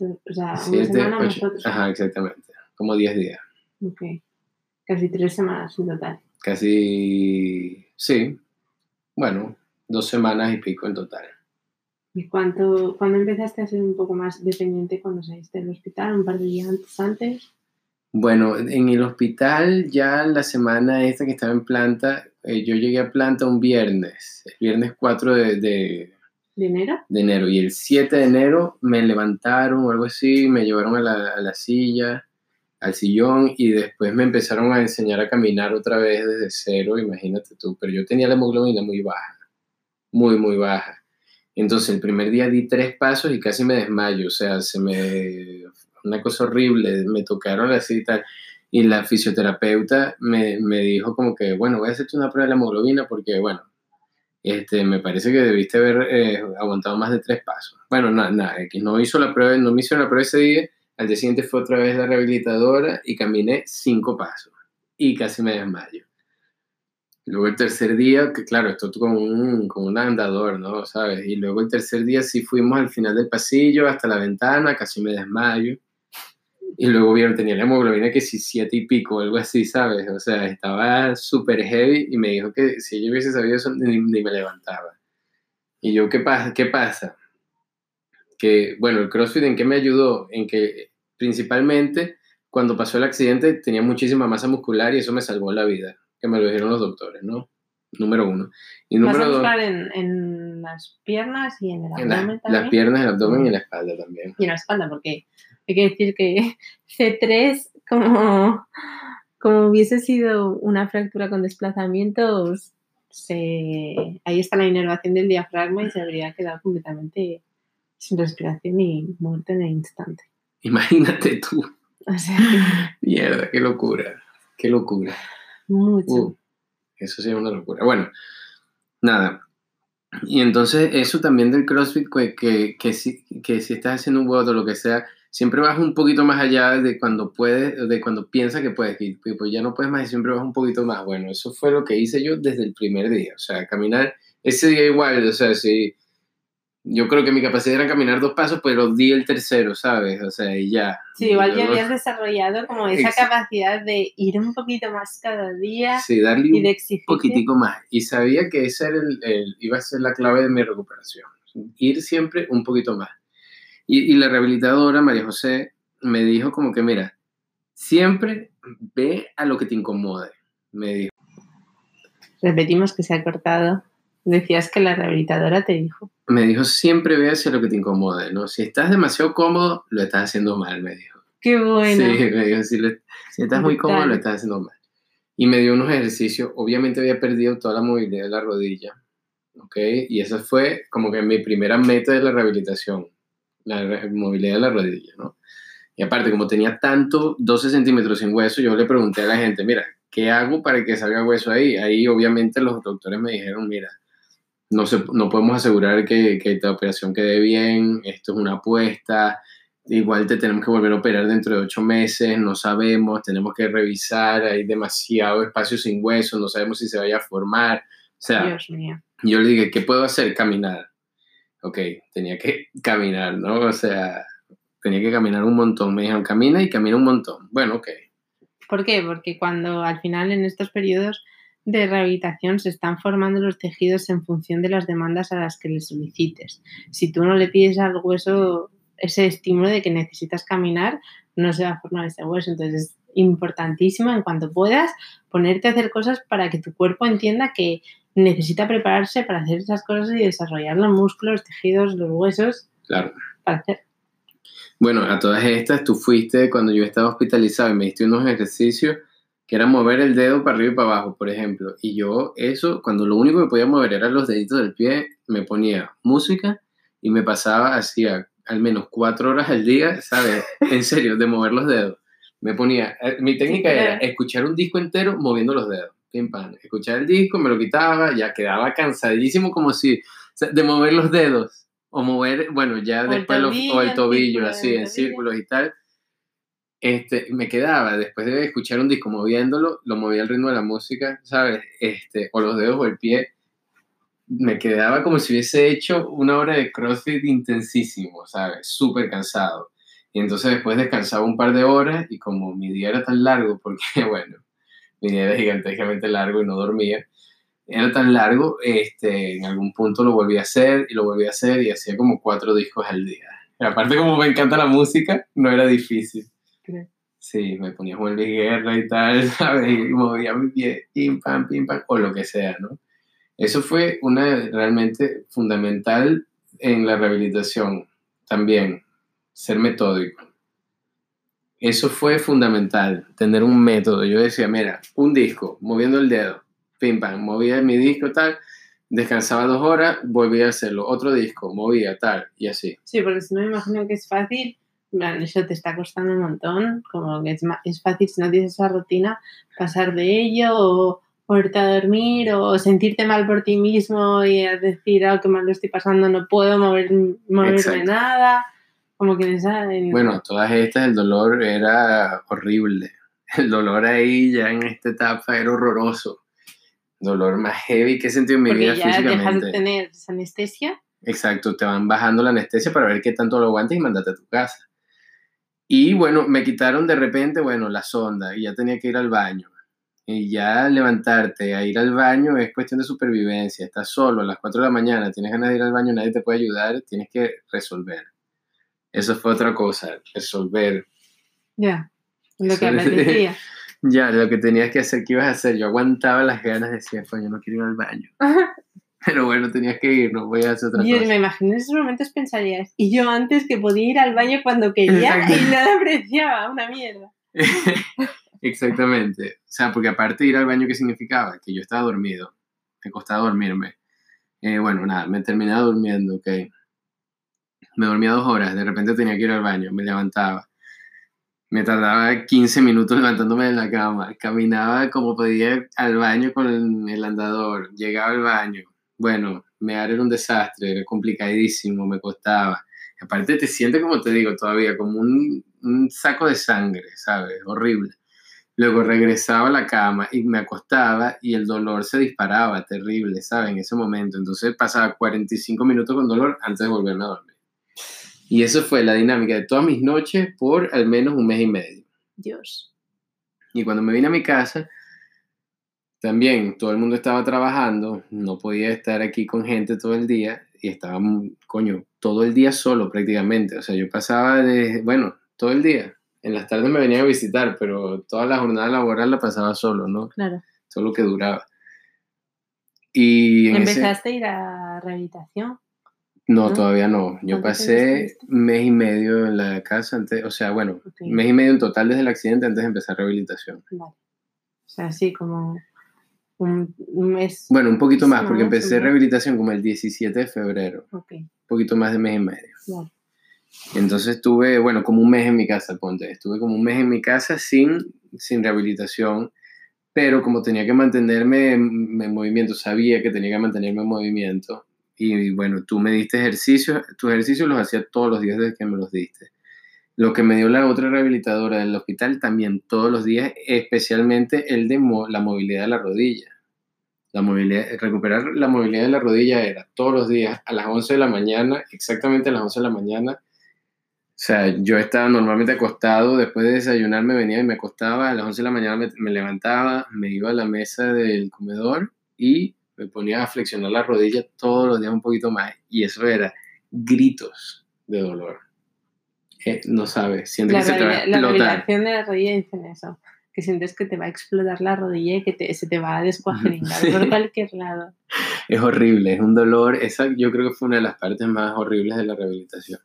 o sea, una semana ocho, Ajá, exactamente. Como diez días. Ok. Casi tres semanas en total. Casi, sí. Bueno, dos semanas y pico en total. ¿Y cuánto, cuándo empezaste a ser un poco más dependiente cuando saliste del hospital? ¿Un par de días antes? Bueno, en el hospital ya la semana esta que estaba en planta, eh, yo llegué a planta un viernes, el viernes 4 de, de, ¿De enero. De enero. Y el 7 de enero me levantaron o algo así, me llevaron a la, a la silla, al sillón y después me empezaron a enseñar a caminar otra vez desde cero, imagínate tú. Pero yo tenía la hemoglobina muy baja, muy, muy baja. Entonces el primer día di tres pasos y casi me desmayo, o sea, se me... una cosa horrible, me tocaron así y tal. Y la fisioterapeuta me, me dijo como que, bueno, voy a hacerte una prueba de la hemoglobina porque, bueno, este, me parece que debiste haber eh, aguantado más de tres pasos. Bueno, nada, nada, no hizo la prueba, no me hizo la prueba ese día, al día siguiente fue otra vez la rehabilitadora y caminé cinco pasos y casi me desmayo. Luego el tercer día, que claro, esto como un, como un andador, ¿no? ¿Sabes? Y luego el tercer día sí fuimos al final del pasillo, hasta la ventana, casi me desmayo. Y luego vieron, tenía la hemoglobina que sí, siete y pico, algo así, ¿sabes? O sea, estaba súper heavy y me dijo que si yo hubiese sabido eso, ni, ni, me levantaba. Y yo, ¿qué pasa? ¿Qué pasa? Que, bueno, el CrossFit, ¿en qué me ayudó? En que principalmente cuando pasó el accidente tenía muchísima masa muscular y eso me salvó la vida que me lo dijeron los doctores, ¿no? número uno. Y Vas número a dos, en, en las piernas y en el en la- abdomen también. las piernas, el abdomen y la espalda también. y en la espalda, porque hay que decir que C3, como, como hubiese sido una fractura con desplazamientos, se, ahí está la inervación del diafragma y se habría quedado completamente sin respiración y muerto en el instante. Imagínate tú. O sea, que Mierda, qué locura. Qué locura. Mucho. Uh, eso sí es una locura. Bueno, nada. Y entonces eso también del CrossFit, que, que, que, si, que si estás haciendo un WOD o lo que sea, siempre vas un poquito más allá de cuando puedes, de cuando piensas que puedes, y pues ya no puedes más y siempre vas un poquito más. Bueno, eso fue lo que hice yo desde el primer día. O sea, caminar ese día igual, o sea, si yo creo que mi capacidad era caminar dos pasos, pero di el tercero, ¿sabes? O sea, y ya. Sí, igual ya Luego- habías desarrollado como esa Ex- capacidad de ir un poquito más cada día Sí, darle y un de exigir. poquitico más. Y sabía que esa era el, el- iba a ser la clave de mi recuperación. Ir siempre un poquito más. Y, y la rehabilitadora, María José, me dijo como que, mira, siempre ve a lo que te incomode. Me dijo. Repetimos que se ha cortado. Decías que la rehabilitadora te dijo. Me dijo, siempre ve hacia lo que te incomode, ¿no? Si estás demasiado cómodo, lo estás haciendo mal, me dijo. Qué bueno. Sí, me dijo, si, le- si estás muy cómodo, Brutal. lo estás haciendo mal. Y me dio unos ejercicios. Obviamente había perdido toda la movilidad de la rodilla. ¿Ok? Y esa fue como que mi primera meta de la rehabilitación. La re- movilidad de la rodilla, ¿no? Y aparte, como tenía tanto, 12 centímetros sin hueso, yo le pregunté a la gente, mira, ¿qué hago para que salga hueso ahí? Ahí obviamente los doctores me dijeron, mira, no, se, no podemos asegurar que, que la operación quede bien, esto es una apuesta, igual te tenemos que volver a operar dentro de ocho meses, no sabemos, tenemos que revisar, hay demasiado espacio sin hueso, no sabemos si se vaya a formar. O sea, Dios mío. yo le dije, ¿qué puedo hacer? Caminar. Ok, tenía que caminar, ¿no? O sea, tenía que caminar un montón. Me dijeron, camina y camina un montón. Bueno, ok. ¿Por qué? Porque cuando al final en estos periodos de rehabilitación se están formando los tejidos en función de las demandas a las que le solicites. Si tú no le pides al hueso ese estímulo de que necesitas caminar, no se va a formar ese hueso. Entonces es importantísimo en cuanto puedas ponerte a hacer cosas para que tu cuerpo entienda que necesita prepararse para hacer esas cosas y desarrollar los músculos, los tejidos, los huesos Claro. para hacer. Bueno, a todas estas, tú fuiste cuando yo estaba hospitalizado y me diste unos ejercicios que era mover el dedo para arriba y para abajo, por ejemplo. Y yo eso, cuando lo único que podía mover eran los deditos del pie, me ponía música y me pasaba hacía al menos cuatro horas al día, ¿sabes? En serio, de mover los dedos. Me ponía, eh, mi técnica era escuchar un disco entero moviendo los dedos. Pim, pam. Escuchar el disco, me lo quitaba, ya quedaba cansadísimo como si, o sea, de mover los dedos. O mover, bueno, ya O el después los- tobillo, o el tobillo, así, el en círculos y tal este, me quedaba, después de escuchar un disco moviéndolo, lo movía al ritmo de la música, ¿sabes? Este, o los dedos o el pie, me quedaba como si hubiese hecho una hora de CrossFit intensísimo, ¿sabes? Súper cansado. Y entonces después descansaba un par de horas y como mi día era tan largo, porque bueno, mi día era gigantescamente largo y no dormía, era tan largo, este, en algún punto lo volví a hacer y lo volví a hacer y hacía como cuatro discos al día. Y aparte como me encanta la música, no era difícil. Sí, me ponía Juan Luis Guerra y tal, ¿sabes? Y movía mi pie, pim, pam, pim, pam, o lo que sea, ¿no? Eso fue una realmente fundamental en la rehabilitación también, ser metódico. Eso fue fundamental, tener un método. Yo decía, mira, un disco, moviendo el dedo, pim, pam, movía mi disco, tal, descansaba dos horas, volvía a hacerlo, otro disco, movía, tal, y así. Sí, porque si no me imagino que es fácil, eso te está costando un montón, como que es, es fácil si no tienes esa rutina pasar de ello o, o irte a dormir o sentirte mal por ti mismo y decir, ah, qué mal lo estoy pasando, no puedo mover, moverme Exacto. nada, como que esa... en- Bueno, todas estas, el dolor era horrible. El dolor ahí ya en esta etapa era horroroso. Dolor más heavy que he sentido en mi vida porque ya dejas físicamente. de tener esa anestesia. Exacto, te van bajando la anestesia para ver qué tanto lo aguantas y mandate a tu casa. Y bueno, me quitaron de repente, bueno, la sonda y ya tenía que ir al baño. Y ya levantarte a ir al baño es cuestión de supervivencia. Estás solo a las 4 de la mañana, tienes ganas de ir al baño, nadie te puede ayudar, tienes que resolver. Eso fue otra cosa, resolver. Ya, lo que apetecía. Ya, lo que tenías que hacer, ¿qué ibas a hacer? Yo aguantaba las ganas, decía, yo no quiero ir al baño. Pero bueno, tenías que ir, no voy a hacer otra Yo cosa. me imagino en esos momentos pensarías, y yo antes que podía ir al baño cuando quería Exacto. y nada apreciaba, una mierda. Exactamente. O sea, porque aparte de ir al baño, ¿qué significaba? Que yo estaba dormido. Me costaba dormirme. Eh, bueno, nada, me terminaba durmiendo, ok. Me dormía dos horas, de repente tenía que ir al baño, me levantaba. Me tardaba 15 minutos levantándome de la cama. Caminaba como podía al baño con el andador. Llegaba al baño. Bueno, me era un desastre, era complicadísimo, me costaba. Aparte te sientes, como te digo, todavía como un, un saco de sangre, ¿sabes? Horrible. Luego regresaba a la cama y me acostaba y el dolor se disparaba, terrible, ¿sabes? En ese momento. Entonces pasaba 45 minutos con dolor antes de volverme a dormir. Y eso fue la dinámica de todas mis noches por al menos un mes y medio. Dios. Y cuando me vine a mi casa, también todo el mundo estaba trabajando, no podía estar aquí con gente todo el día y estaba, mm, coño, todo el día solo prácticamente. O sea, yo pasaba de, bueno, todo el día. En las tardes me venían a visitar, pero toda la jornada laboral la pasaba solo, ¿no? Claro. Todo lo que duraba. Y en ese- ¿Empezaste a ir a rehabilitación? no, ¿no? todavía no. Yo ¿Cuánto pasé mes y medio en la casa antes, o sea, bueno, mes y medio en total desde el accidente antes de empezar rehabilitación. vale. O sea, sí, como un, mes. Bueno, un poquito más, porque empecé rehabilitación como el 17 de febrero, Ok, un poquito más de mes y medio. Entonces estuve, bueno, como un mes en mi casa, ponte, estuve como un mes en mi casa sin, sin rehabilitación, pero como tenía que mantenerme en, en movimiento, sabía que tenía que mantenerme en movimiento, y bueno, tú me diste ejercicios, tus ejercicios los hacía todos los días desde que me los diste. Lo que me dio la otra rehabilitadora del hospital también todos los días, especialmente el de la movilidad de la rodilla. La movilidad, recuperar la movilidad de la rodilla era todos los días a las 11 de la mañana, exactamente a las 11 de la mañana. O sea, yo estaba normalmente acostado, después de desayunar me venía y me acostaba, a las 11 de la mañana me, me levantaba, me iba a la mesa del comedor y me ponía a flexionar la rodilla todos los días un poquito más. Y eso era gritos de dolor. Eh, no sabes, sientes La, que se te va a rehabil- la explotar. rehabilitación de la rodilla dicen eso. Que sientes que te va a explotar la rodilla y que te- se te va a descuajeringar Sí. por cualquier lado. Es horrible, es un dolor. Esa yo creo que fue una de las partes más horribles de la rehabilitación.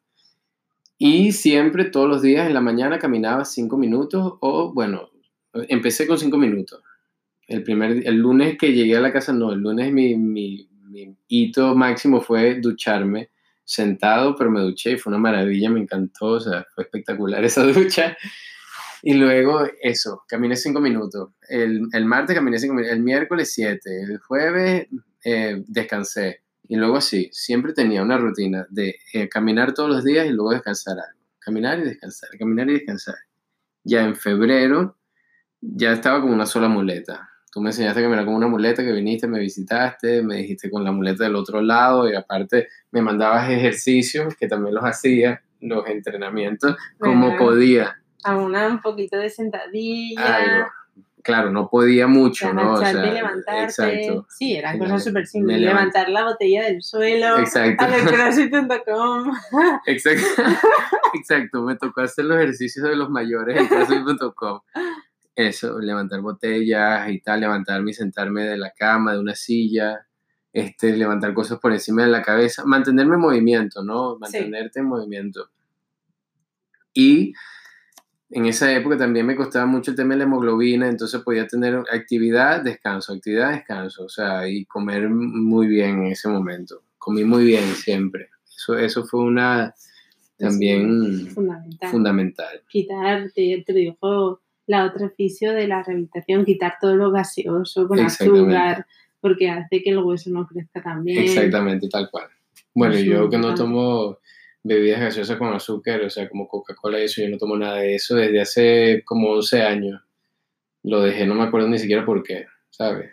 Y siempre, todos los días en la mañana caminaba cinco minutos o, bueno, empecé con cinco minutos. El, primer, el lunes que llegué a la casa, no, el lunes mi, mi, mi hito máximo fue ducharme sentado, pero me duché y fue una maravilla, me encantó, o sea, fue espectacular esa ducha. Y luego eso, caminé cinco minutos. El, el martes caminé cinco minutos, el miércoles siete, el jueves eh, descansé. Y luego así, siempre tenía una rutina de eh, caminar todos los días y luego descansar algo. Caminar y descansar, caminar y descansar. Ya en febrero ya estaba con una sola muleta. Tú me enseñaste a caminar con una muleta que viniste, me visitaste, me dijiste con la muleta del otro lado y aparte me mandabas ejercicios que también los hacía, los entrenamientos, como podía. A una un poquito de sentadilla. Algo. Claro, no podía mucho, ¿no? O sea, y levantarte. Exacto. Sí, eran Claro. cosas súper simples. Levantar la botella del suelo. Exacto. Hacer crossfit.com. Exacto. Exacto. Me tocó hacer los ejercicios de los mayores en CrossFit.com. Eso, levantar botellas y tal, levantarme y sentarme de la cama, de una silla, este, levantar cosas por encima de la cabeza, mantenerme en movimiento, ¿no? Mantenerte en movimiento. Y en esa época también me costaba mucho el tema de la hemoglobina, entonces podía tener actividad, descanso, actividad, descanso, o sea, y comer muy bien en ese momento. Comí muy bien siempre. Eso, eso fue una también Fundamental. fundamental. quitar, dijo la otra oficio de la rehabilitación, quitar todo lo gaseoso con azúcar, porque hace que el hueso no crezca tan bien. Exactamente, tal cual. Bueno, Es yo que no tomo bebidas gaseosas con azúcar, o sea, como Coca-Cola y eso, yo no tomo nada de eso desde hace como 11 años. Lo dejé, no me acuerdo ni siquiera por qué, ¿sabes?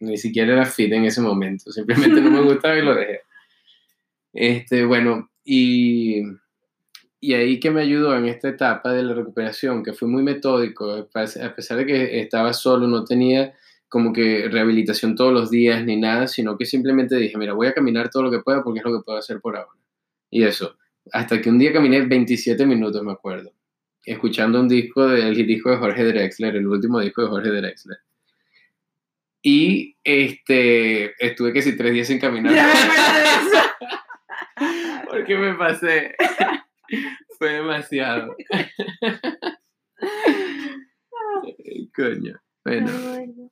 Ni siquiera era fit en ese momento, simplemente no me gustaba y lo dejé. Este, bueno, y, y ahí que me ayudó en esta etapa de la recuperación, que fui muy metódico, a pes- a pesar de que estaba solo, no tenía como que rehabilitación todos los días ni nada, sino que simplemente dije, mira, voy a caminar todo lo que pueda porque es lo que puedo hacer por ahora. Y eso, hasta que un día caminé 27 minutos, me acuerdo. escuchando un disco del disco de Jorge Drexler, el último disco de Jorge Drexler. Y este, estuve que si tres días sin caminar. Porque me pasé. Fue demasiado. Coño. Bueno.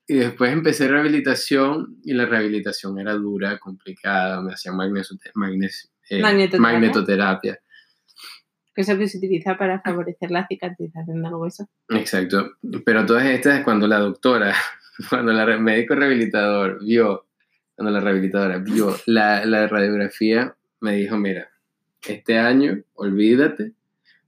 Y después empecé rehabilitación y la rehabilitación era dura, complicada. Me hacían eh, magnetoterapia. Que es lo que se utiliza para favorecer la cicatrización del hueso. Exacto. Pero todas estas es cuando la doctora, cuando el médico rehabilitador vio, cuando la rehabilitadora vio la, la radiografía, me dijo, mira, este año olvídate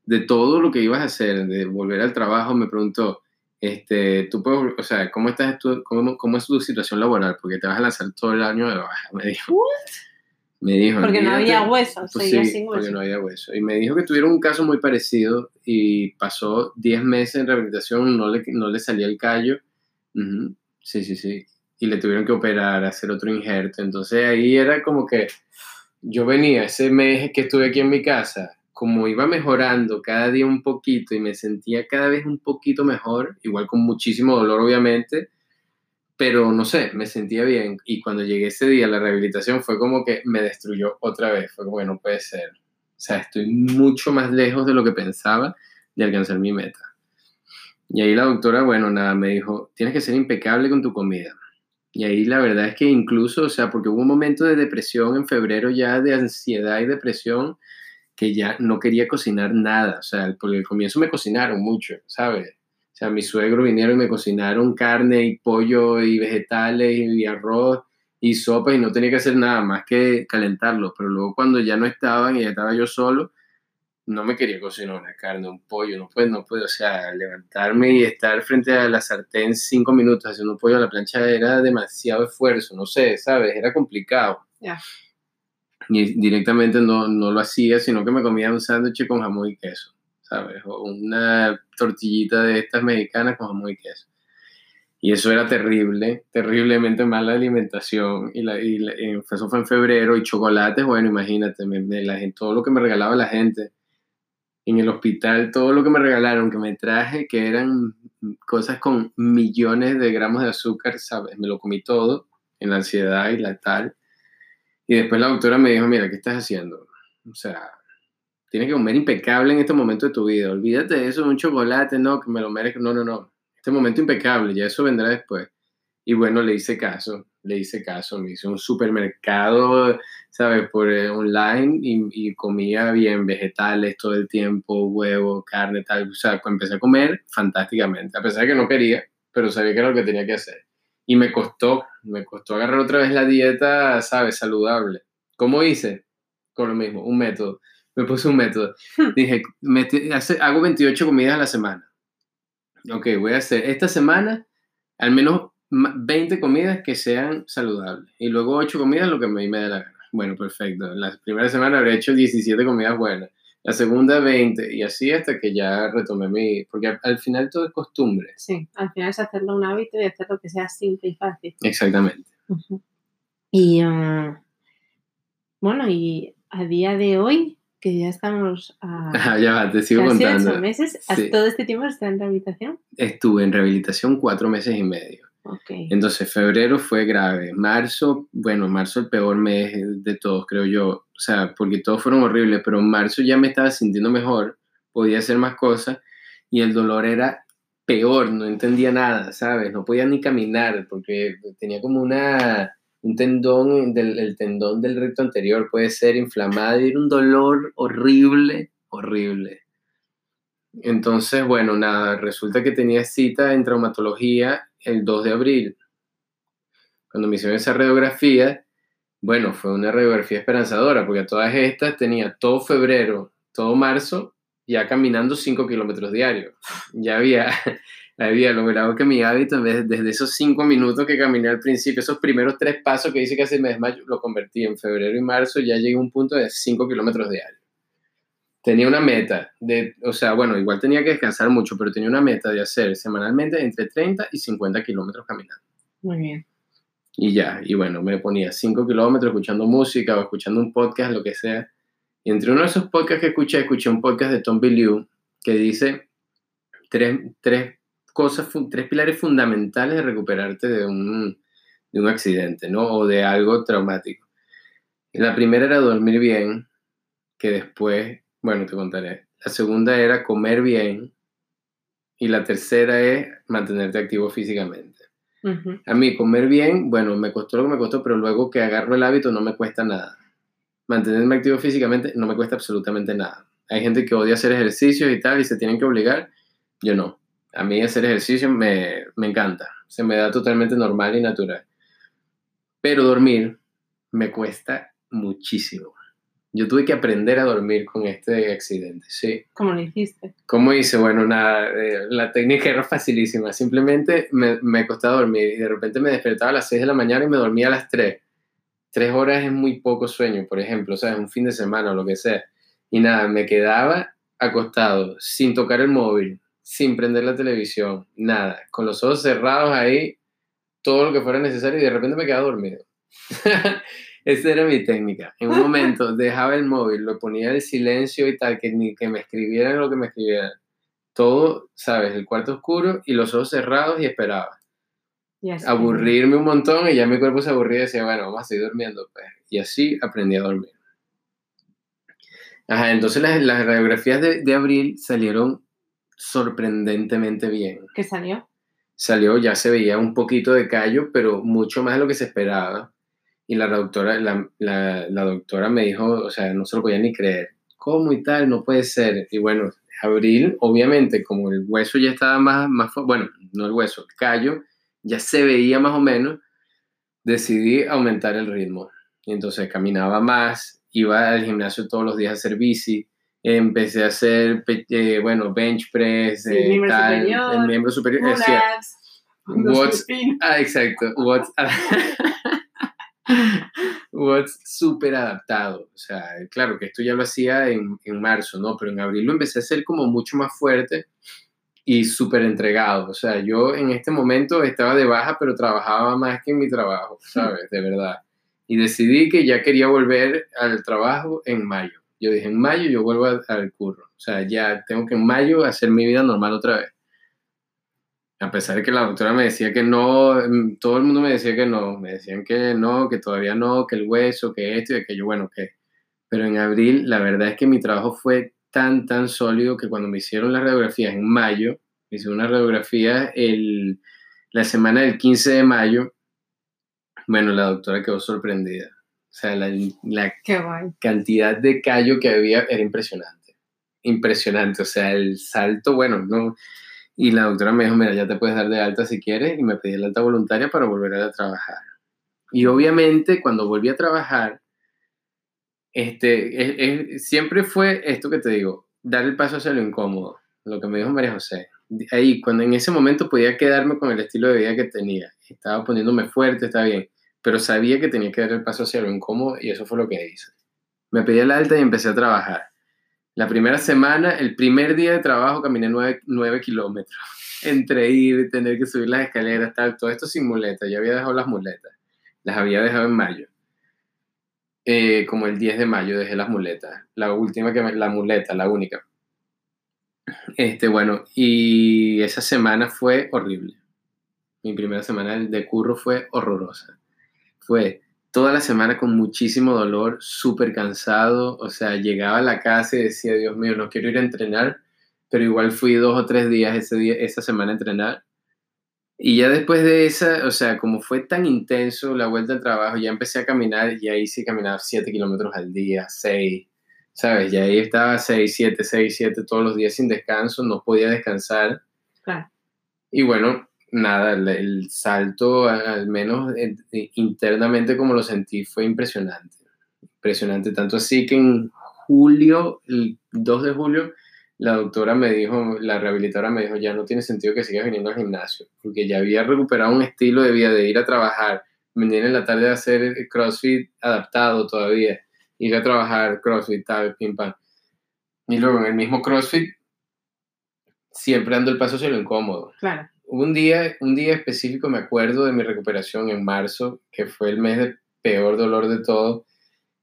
de todo lo que ibas a hacer, de volver al trabajo, me preguntó, este, tú puedes, o sea, ¿cómo, estás cómo, cómo, es tu situación laboral? Porque te vas a lanzar todo el año de baja, me dijo. Me dijo. Porque no había huesos, pues sí, sin porque no había hueso. Y me dijo que tuvieron un caso muy parecido y pasó 10 meses en rehabilitación, no le, no le salía el callo. Sí, sí, sí. Y le tuvieron que operar, hacer otro injerto. Entonces ahí era como que yo venía ese mes que estuve aquí en mi casa, como iba mejorando cada día un poquito y me sentía cada vez un poquito mejor, igual con muchísimo dolor obviamente, pero no sé, me sentía bien. Y cuando llegué ese día la rehabilitación fue como que me destruyó otra vez, fue como que no puede ser. O sea, estoy mucho más lejos de lo que pensaba de alcanzar mi meta. Y ahí la doctora, bueno, nada, me dijo, tienes que ser impecable con tu comida. Y ahí la verdad es que incluso, o sea, porque hubo un momento de depresión en febrero ya, de ansiedad y depresión, que ya no quería cocinar nada. O sea, porque al comienzo me cocinaron mucho, ¿sabes? O sea, mi suegro vinieron y me cocinaron carne y pollo y vegetales y arroz y sopa y no tenía que hacer nada más que calentarlo. Pero luego cuando ya no estaban y ya estaba yo solo, no me quería cocinar una carne, un pollo, no puedo, no puedo, o sea, levantarme y estar frente a la sartén cinco minutos haciendo un pollo a la plancha era demasiado esfuerzo, no sé, ¿sabes? Era complicado. Ya. Y directamente no, no, lo hacía, sino que me comía un sándwich con jamón y queso, ¿sabes? O una tortillita de estas mexicanas con jamón y queso. Y eso era terrible, terriblemente mala alimentación. Y, la, y, eso fue en febrero. Y chocolates, bueno, imagínate, me, la gente, todo lo que me regalaba la gente en el hospital todo lo que me regalaron, que me traje, que eran cosas con millones de gramos de azúcar, ¿sabes? Me lo comí todo en la ansiedad y la tal. Y después la doctora me dijo, mira, ¿qué estás haciendo? O sea, tienes que comer impecable en este momento de tu vida. Olvídate de eso, un chocolate, no, que me lo merezco. No, no, no. Este momento impecable, ya eso vendrá después. Y bueno, le hice caso le hice caso, me hice un supermercado, ¿sabes? Por eh, online y, comía bien vegetales todo el tiempo, huevo, carne, tal. O sea, empecé a comer fantásticamente, a pesar de que no quería, pero sabía que era lo que tenía que hacer. Y me costó, me costó agarrar otra vez la dieta, ¿sabes? Saludable. ¿Cómo hice? Con lo mismo, un método. Me puse un método. Hmm. Dije, hago 28 comidas a la semana. Ok, voy a hacer esta semana al menos 20 comidas que sean saludables y luego 8 comidas lo que me, me dé la gana. Bueno, perfecto. La primera semana habré hecho 17 comidas buenas, la segunda 20 y así hasta que ya retomé mi... Porque al, final todo es costumbre. Sí, al final es hacerlo un hábito y hacerlo que sea simple y fácil. Exactamente. Y uh, bueno, y a día de hoy, que ya estamos a ya va, te sigo contando. meses, ¿todo este tiempo está en rehabilitación? Estuve en rehabilitación cuatro meses y medio. Entonces, febrero fue grave. Marzo, bueno, marzo el peor mes de todos, creo yo. O sea, porque todos fueron horribles, pero en marzo ya me estaba sintiendo mejor, podía hacer más cosas y el dolor era peor, no entendía nada, ¿sabes? No podía ni caminar porque tenía como una, un tendón, del, el tendón del recto anterior puede ser inflamado y era un dolor horrible, horrible. Entonces, bueno, nada, resulta que tenía cita en traumatología el 2 de abril. Cuando me hicieron esa radiografía, bueno, fue una radiografía esperanzadora, porque a todas estas tenía todo febrero, todo marzo, ya caminando 5 kilómetros diarios. Ya había, había logrado que mi hábito, desde esos 5 minutos que caminé al principio, esos primeros tres pasos que dice que hace mes mayo, lo convertí en febrero y marzo, ya llegué a un punto de 5 kilómetros diarios tenía una meta de, o sea, bueno, igual tenía que descansar mucho, pero tenía una meta de hacer semanalmente entre 30 y 50 kilómetros caminando. Muy bien. Y ya, y bueno, me ponía 5 kilómetros escuchando música o escuchando un podcast, lo que sea. Y entre uno de esos podcasts que escuché, escuché un podcast de Tom Bilyeu que dice tres, tres cosas, tres pilares fundamentales de recuperarte de un, de un accidente, ¿no? O de algo traumático. La primera era dormir bien, que después, bueno, te contaré. La segunda era comer bien. Y la tercera es mantenerte activo físicamente. A mí comer bien, bueno, me costó lo que me costó, pero luego que agarro el hábito no me cuesta nada. Mantenerme activo físicamente no me cuesta absolutamente nada. Hay gente que odia hacer ejercicios y tal y se tienen que obligar. Yo no. A mí hacer ejercicio me, me encanta. Se me da totalmente normal y natural. Pero dormir me cuesta muchísimo. Yo tuve que aprender a dormir con este accidente, sí. ¿Cómo lo hiciste? ¿Cómo hice? Bueno, nada, eh, la técnica era facilísima. Simplemente me, me costaba dormir y de repente me despertaba a las 6 de la mañana y me dormía a las 3. Tres horas es muy poco sueño, por ejemplo, o sea, un fin de semana o lo que sea. Y nada, me quedaba acostado, sin tocar el móvil, sin prender la televisión, nada, con los ojos cerrados ahí, todo lo que fuera necesario y de repente me quedaba dormido. Esa era mi técnica. En un momento dejaba el móvil, lo ponía en silencio y tal, que ni que me escribieran lo que me escribieran. Todo, ¿sabes? El cuarto oscuro y los ojos cerrados y esperaba. Aburrirme un montón y ya mi cuerpo se aburría y decía, bueno, vamos a seguir durmiendo. Pues. Y así aprendí a dormir. Ajá, entonces las, las radiografías de, de abril salieron sorprendentemente bien. ¿Qué salió? Salió, ya se veía un poquito de callo, pero mucho más de lo que se esperaba y la doctora, la, la, doctora me dijo, o sea, no se lo podía ni creer. ¿Cómo y tal? No puede ser. Y bueno, abril, obviamente, como el hueso ya estaba más, más, bueno, no el hueso, el callo, ya se veía más o menos, decidí aumentar el ritmo. Y entonces caminaba más, iba al gimnasio todos los días a hacer bici, empecé a hacer, eh, bueno, bench press, el miembro tal, superior, el miembro superior. decía, what's, ah, exacto, what's, What's súper adaptado. O sea, claro que esto ya lo hacía en, en, marzo, ¿no? Pero en abril lo empecé a hacer como mucho más fuerte y súper entregado. O sea, yo en este momento estaba de baja, pero trabajaba más que en mi trabajo, ¿sabes? De verdad. Y decidí que ya quería volver al trabajo en mayo. Yo dije, en mayo yo vuelvo al curro. O sea, ya tengo que en mayo hacer mi vida normal otra vez a pesar de que la doctora me decía que no, mm, todo el mundo me decía que no, me decían que no, que todavía no, que el hueso, que esto y aquello, bueno, que... Pero en abril, la verdad es que mi trabajo fue tan, tan sólido que cuando me hicieron las radiografías en mayo, me hice una radiografía el, la semana del 15 de mayo, bueno, la doctora quedó sorprendida. O sea, la, la cantidad de callo que había era impresionante. Impresionante. O sea, el salto, bueno, no y la doctora me dijo, mira, ya te puedes dar de alta si quieres, y me pedí la alta voluntaria para volver a trabajar. Y obviamente cuando volví a trabajar, este, siempre fue esto que te digo, dar el paso hacia lo incómodo, lo que me dijo María José. Ahí, cuando en ese momento podía quedarme con el estilo de vida que tenía, estaba poniéndome fuerte, está bien, pero sabía que tenía que dar el paso hacia lo incómodo y eso fue lo que hice. Me pedí la alta y empecé a trabajar. La primera semana, el primer día de trabajo, caminé nueve, kilómetros. Entre ir, tener que subir las escaleras, tal, todo esto sin muletas. Ya había dejado las muletas. Las había dejado en mayo. Eh, como el 10 de mayo dejé las muletas. La última que me, la muleta, la única. Este, bueno, y esa semana fue horrible. Mi primera semana de curro fue horrorosa. Fue toda la semana con muchísimo dolor, súper cansado, o sea, llegaba a la casa y decía, Dios mío, no quiero ir a entrenar, pero igual fui dos o tres días ese día, esa semana a entrenar. Y ya después de esa, o sea, como fue tan intenso la vuelta al trabajo, ya empecé a caminar y ahí sí caminaba siete kilómetros al día, seis, ¿sabes? Ya ahí estaba seis, siete, seis, siete todos los días sin descanso, no podía descansar. Y bueno, nada, el, salto, al menos internamente como lo sentí, fue impresionante. Impresionante, tanto así que en julio, el 2 de julio, la doctora me dijo, la rehabilitadora me dijo, ya no tiene sentido que sigas viniendo al gimnasio, porque ya había recuperado un estilo de vida de ir a trabajar, venir en la tarde a hacer CrossFit adaptado todavía, ir a trabajar CrossFit, tal, pim, pam. Y luego en el mismo CrossFit, siempre dando el paso hacia lo incómodo. Claro un día, un día específico me acuerdo de mi recuperación en marzo, que fue el mes de peor dolor de todo.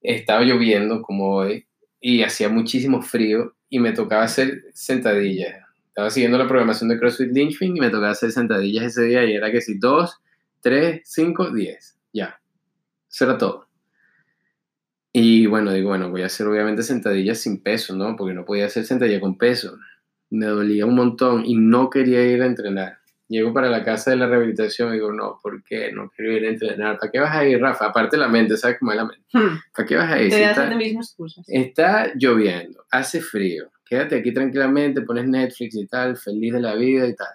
Estaba lloviendo como hoy y hacía muchísimo frío y me tocaba hacer sentadillas. estaba siguiendo la programación de CrossFit Lynchpin y me tocaba hacer sentadillas ese día y era que si 2, 3, 5, 10. Ya. Eso era todo. Y bueno, digo, bueno, voy a hacer obviamente sentadillas sin peso, ¿no? Porque no podía hacer sentadilla con peso. Me dolía un montón y no quería ir a entrenar. Llego para la casa de la rehabilitación y digo, no, ¿por qué? No quiero ir a entrenar. ¿Para qué vas a ir, Rafa? Aparte la mente, ¿sabes cómo es la mente? Hmm. ¿Para qué vas a ir? Te Si das está- excusas. Está lloviendo, hace frío, quédate aquí tranquilamente, pones Netflix y tal, feliz de la vida y tal.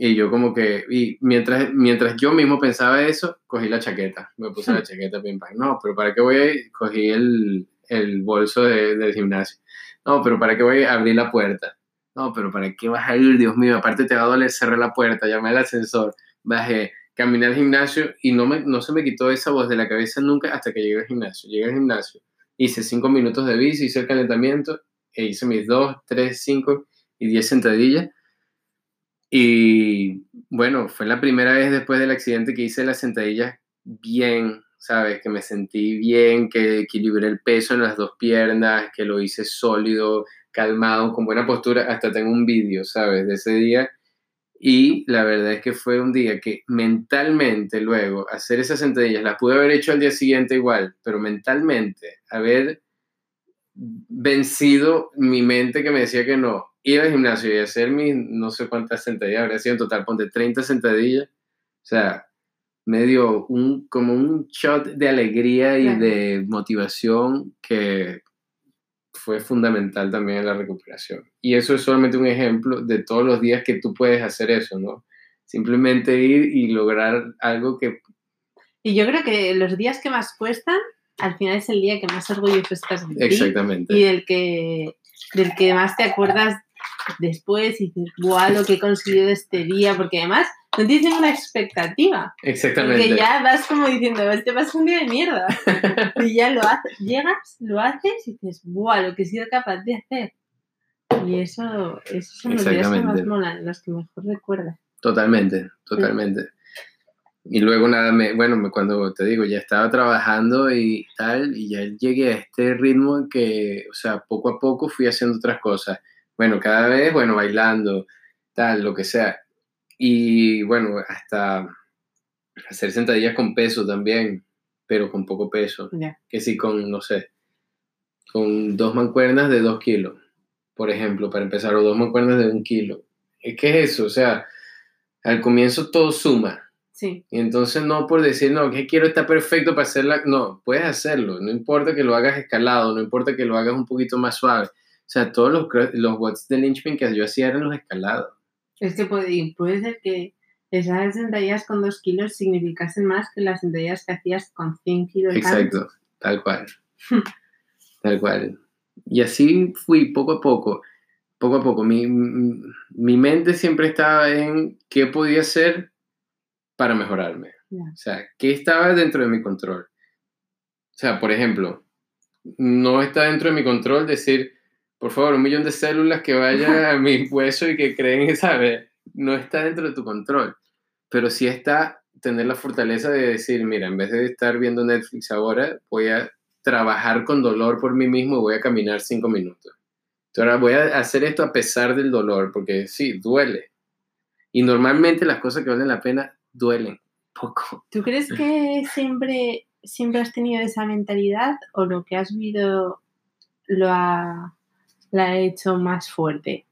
Y yo como que, y mientras, mientras yo mismo pensaba eso, cogí la chaqueta, me puse la chaqueta, pim pam. No, pero ¿para qué voy a ir? Cogí el, el bolso de- del gimnasio. No, pero ¿para qué voy a abrir la puerta? No, pero ¿para qué vas a ir? Dios mío, aparte te va a doler cerrar la puerta, llamé al ascensor, bajé, caminé al gimnasio y no, me, no se me quitó esa voz de la cabeza nunca hasta que llegué al gimnasio. Llegué al gimnasio, hice cinco minutos de bici, hice el calentamiento e hice mis dos, tres, cinco y diez sentadillas. Y bueno, fue la primera vez después del accidente que hice las sentadillas bien, ¿sabes? Que me sentí bien, que equilibré el peso en las dos piernas, que lo hice sólido, calmado, con buena postura. Hasta tengo un vídeo, ¿sabes? De ese día. Y la verdad es que fue un día que mentalmente luego hacer esas sentadillas, las pude haber hecho al día siguiente igual, pero mentalmente haber vencido mi mente que me decía que no, ir al gimnasio y hacer mis no sé cuántas sentadillas, habría sido en total, ponte 30 sentadillas, o sea, me dio un, como un shot de alegría y Claro. de motivación que fue fundamental también en la recuperación. Y eso es solamente un ejemplo de todos los días que tú puedes hacer eso, ¿no? Simplemente ir y lograr algo que Y yo creo que los días que más cuestan, al final es el día que más orgulloso estás de ti exactamente. y del que, del que más te acuerdas después y dices, guau, lo que he conseguido este día, porque además no tienes ninguna expectativa. Exactamente. Porque ya vas como diciendo, este va a ser un día de mierda. Y ya lo haces, llegas, lo haces y dices, guau, lo que he sido capaz de hacer. Y eso, esos son los días que más molan, los que mejor recuerdas. Totalmente, totalmente. Y luego nada, me, bueno, cuando te digo, ya estaba trabajando y tal, y ya llegué a este ritmo en que, o sea, poco a poco fui haciendo otras cosas. Bueno, cada vez, bueno, bailando, tal, lo que sea. Y bueno, hasta hacer sentadillas con peso también, pero con poco peso. Que sí, con, no sé, con dos mancuernas de dos kilos, por ejemplo, para empezar, o dos mancuernas de un kilo. Es que es eso, o sea, al comienzo todo suma. Sí, Y entonces no por decir, no, que quiero estar perfecto para hacerla, no, puedes hacerlo, no importa que lo hagas escalado, no importa que lo hagas un poquito más suave. O sea, todos los, los watts de Lynchpin que yo hacía eran los escalados. Es que puede, puede ser que esas sentadillas con dos kilos significasen más que las sentadillas que hacías con 100 kilos. Exacto, tal cual. tal cual. Y así fui poco a poco, poco a poco. Mi, mi mente siempre estaba en qué podía hacer para mejorarme. O sea, ¿qué estaba dentro de mi control? O sea, por ejemplo, no está dentro de mi control decir, por favor, un millón de células que vayan a mi hueso y que creen, ¿sabes? No está dentro de tu control. Pero sí está tener la fortaleza de decir, mira, en vez de estar viendo Netflix ahora, voy a trabajar con dolor por mí mismo y voy a caminar cinco minutos. Entonces, ahora voy a hacer esto a pesar del dolor, porque sí, duele. Y normalmente las cosas que valen la pena duelen poco. ¿Tú crees que siempre, siempre has tenido esa mentalidad o lo que has vivido lo ha, la ha hecho más fuerte?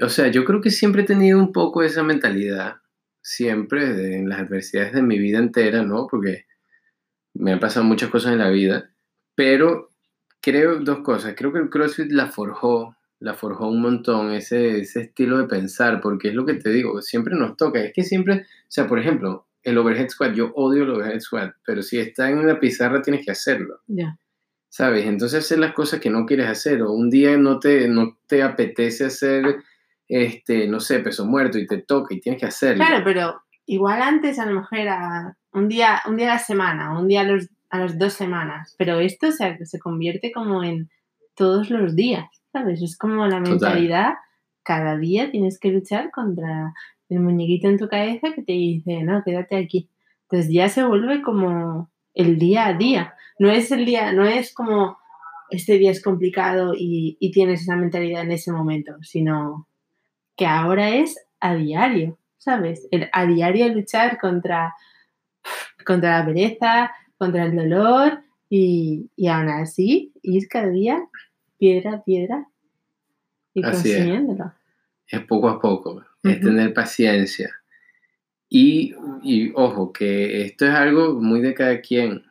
O sea, yo creo que siempre he tenido un poco esa mentalidad, siempre, de- en las adversidades de mi vida entera, ¿no? Porque me han pasado muchas cosas en la vida, pero creo dos cosas. Creo que el CrossFit la forjó, la forjó un montón, ese, ese estilo de pensar, porque es lo que te digo, siempre nos toca. Es que siempre, o sea, por ejemplo, el overhead squat, yo odio el overhead squat, pero si está en una pizarra tienes que hacerlo. Ya. ¿Sabes? Entonces hacer las cosas que no quieres hacer o un día no te, no te apetece hacer, este, no sé, peso muerto y te toca y tienes que hacerlo. Claro, pero igual antes a lo mejor era un día, un día a la semana, un día a, los, a las dos semanas, pero esto se, se convierte como en todos los días, ¿sabes? Es como la Total. mentalidad, cada día tienes que luchar contra el muñequito en tu cabeza que te dice, no, quédate aquí. Entonces ya se vuelve como el día a día. No es el día, no es como este día es complicado y, y tienes esa mentalidad en ese momento, sino que ahora es a diario, ¿sabes? El, a diario luchar contra, contra la pereza, contra el dolor y, y aún así ir cada día piedra a piedra y consiguiéndolo. Es. poco a poco, es tener paciencia. Y, y, ojo, que esto es algo muy de cada quien.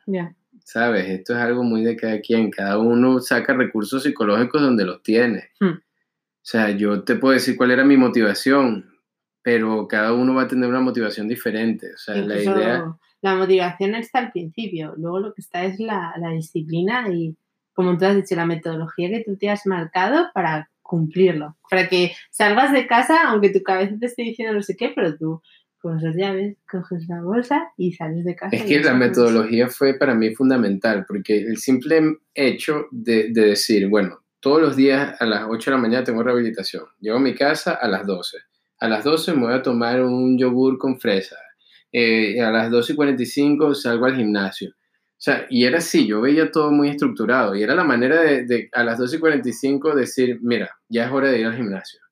¿Sabes? Esto es algo muy de cada quien. Cada uno saca recursos psicológicos donde los tiene. Hmm. O sea, yo te puedo decir cuál era mi motivación, pero cada uno va a tener una motivación diferente. O sea, la idea... La motivación está al principio, luego lo que está es la, la disciplina y, como tú has dicho, la metodología que tú te has marcado para cumplirlo, para que salgas de casa, aunque tu cabeza te esté diciendo no sé qué, pero tú coges las llaves, coges la bolsa y sales de casa. Es que la metodología fue para mí fundamental, porque el simple hecho de, de, decir, bueno, todos los días a las 8 de la mañana tengo rehabilitación, llego a mi casa a las 12, a las 12 me voy a tomar un yogur con fresa, eh, a las 12 y 45 salgo al gimnasio. O sea, y era así, yo veía todo muy estructurado y era la manera de, de a las 12 y 45 decir, mira, ya es hora de ir al gimnasio.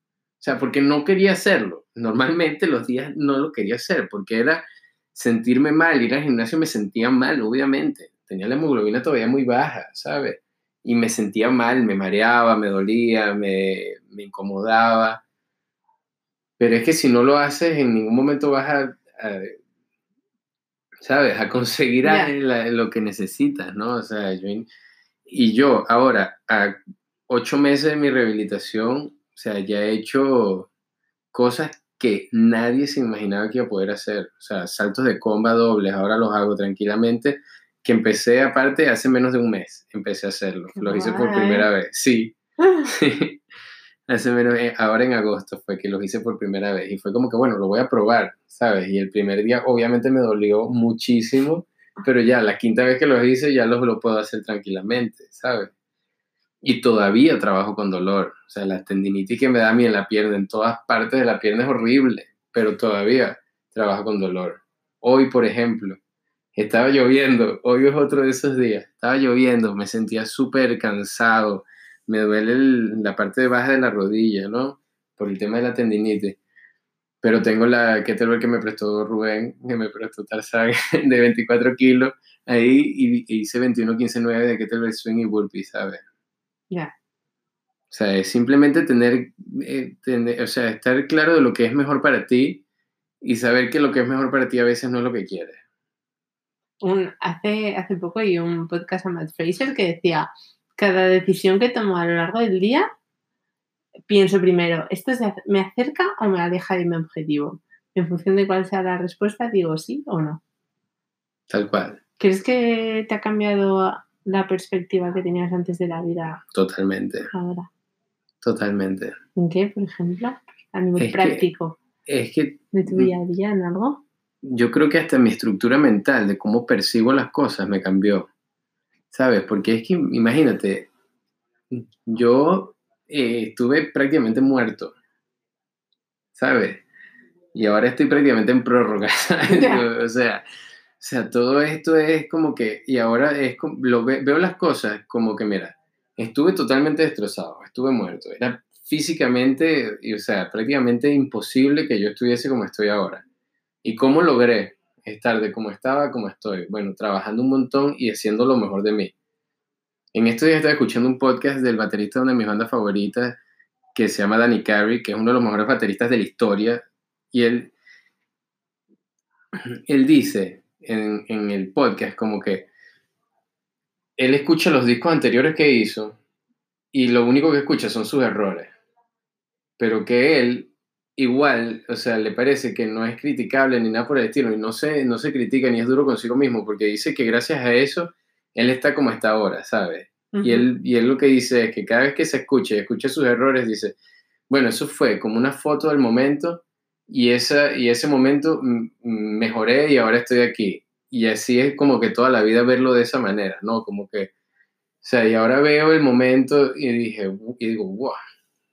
O sea, porque no quería hacerlo. Normalmente los días no lo quería hacer porque era sentirme mal, ir al gimnasio me sentía mal, obviamente. Tenía la hemoglobina todavía muy baja, ¿sabes? Y me sentía mal, me mareaba, me dolía, me, me incomodaba. Pero es que si no lo haces, en ningún momento vas a ¿sabes? A conseguir lo que necesitas, ¿no? O sea, yo, y yo ahora, a ocho meses de mi rehabilitación, o sea, ya he hecho cosas que nadie se imaginaba que iba a poder hacer. O sea, saltos de comba dobles, ahora los hago tranquilamente, que empecé aparte hace menos de un mes, empecé a hacerlo. Lo hice por primera vez, sí. hace menos, eh, ahora en agosto fue que los hice por primera vez y fue como que, bueno, lo voy a probar, ¿sabes? Y el primer día obviamente me dolió muchísimo, pero ya la quinta vez que los hice ya los lo puedo hacer tranquilamente, ¿sabes? Y todavía trabajo con dolor, o sea, la tendinitis que me da a mí en la pierna, en todas partes de la pierna es horrible, pero todavía trabajo con dolor. Hoy, por ejemplo, estaba lloviendo, hoy es otro de esos días, estaba lloviendo, me sentía súper cansado, me duele la parte baja de la rodilla, ¿no? Por el tema de la tendinitis. Pero tengo la kettlebell que me prestó Rubén, que me prestó Tarzan de 24 kilos, ahí y, hice 21, 15, 9 de kettlebell swing y burpee, ¿sabes? O sea, es simplemente tener, eh, tener, o sea, estar claro de lo que es mejor para ti y saber que lo que es mejor para ti a veces no es lo que quieres. Un, hace, hace poco hay un podcast a Matt Fraser que decía, cada decisión que tomo a lo largo del día, pienso primero, ¿esto me acerca o me aleja de mi objetivo? En función de cuál sea la respuesta, digo sí o no. Tal cual. ¿Crees que te ha cambiado la perspectiva que tenías antes de la vida? Totalmente. Ahora. Totalmente. ¿En qué, por ejemplo? A nivel práctico. es que. ¿De tu día a día en algo? Yo creo que hasta mi estructura mental de cómo percibo las cosas me cambió. ¿sabes? Porque es que, imagínate, yo eh, estuve prácticamente muerto, ¿sabes? Y ahora estoy prácticamente en prórroga, o sea, o sea, todo esto es como que, y ahora es lo veo las cosas como que, mira, estuve totalmente destrozado, estuve muerto, era físicamente, o sea, prácticamente imposible que yo estuviese como estoy ahora. ¿Y cómo logré? estar de como estaba como estoy. Bueno, trabajando un montón y haciendo lo mejor de mí. En estos días estaba escuchando un podcast del baterista de una de mis bandas favoritas, que se llama Danny Carey, que es uno de los mejores bateristas de la historia. Y él, él dice en, en el podcast como que él escucha los discos anteriores que hizo y lo único que escucha son sus errores. Pero que él igual, o sea, le parece que no es criticable ni nada por el estilo, y no se, no se critica ni es duro consigo mismo, porque dice que gracias a eso, él está como está ahora, ¿sabes? y, él, y él lo que dice es que cada vez que se escuche, escucha sus errores, dice, bueno, eso fue como una foto del momento, y, esa, y ese momento mejoré y ahora estoy aquí. Y así es como que toda la vida verlo de esa manera, ¿no? Como que, o sea, y ahora veo el momento y dije, y digo, wow, o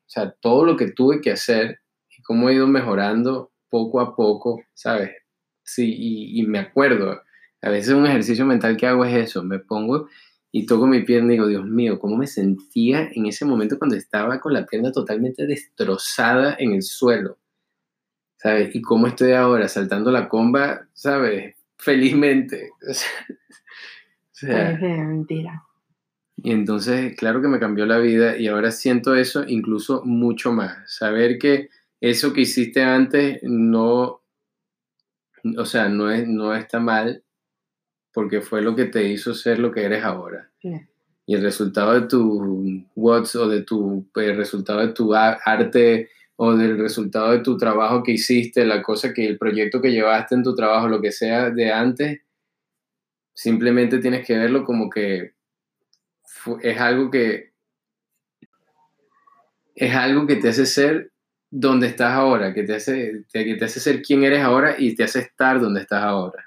sea, todo lo que tuve que hacer cómo he ido mejorando poco a poco, ¿sabes? Sí, y, me acuerdo, a veces un ejercicio mental que hago es eso, me pongo y toco mi pierna y digo, Dios mío, ¿cómo me sentía en ese momento cuando estaba con la pierna totalmente destrozada en el suelo? ¿Sabes? Y cómo estoy ahora saltando la comba, ¿sabes? Felizmente. O sea, mentira. Y entonces, claro que me cambió la vida y ahora siento eso incluso mucho más. Saber que eso que hiciste antes no, o sea, no, es, no está mal porque fue lo que te hizo ser lo que eres ahora. Y el resultado de tu WhatsApp o de tu el resultado de tu arte o del resultado de tu trabajo que hiciste, la cosa que el proyecto que llevaste en tu trabajo, lo que sea de antes, simplemente tienes que verlo como que es algo que es algo que te hace ser donde estás ahora, que te hace, que te hace ser quien eres ahora y te hace estar donde estás ahora.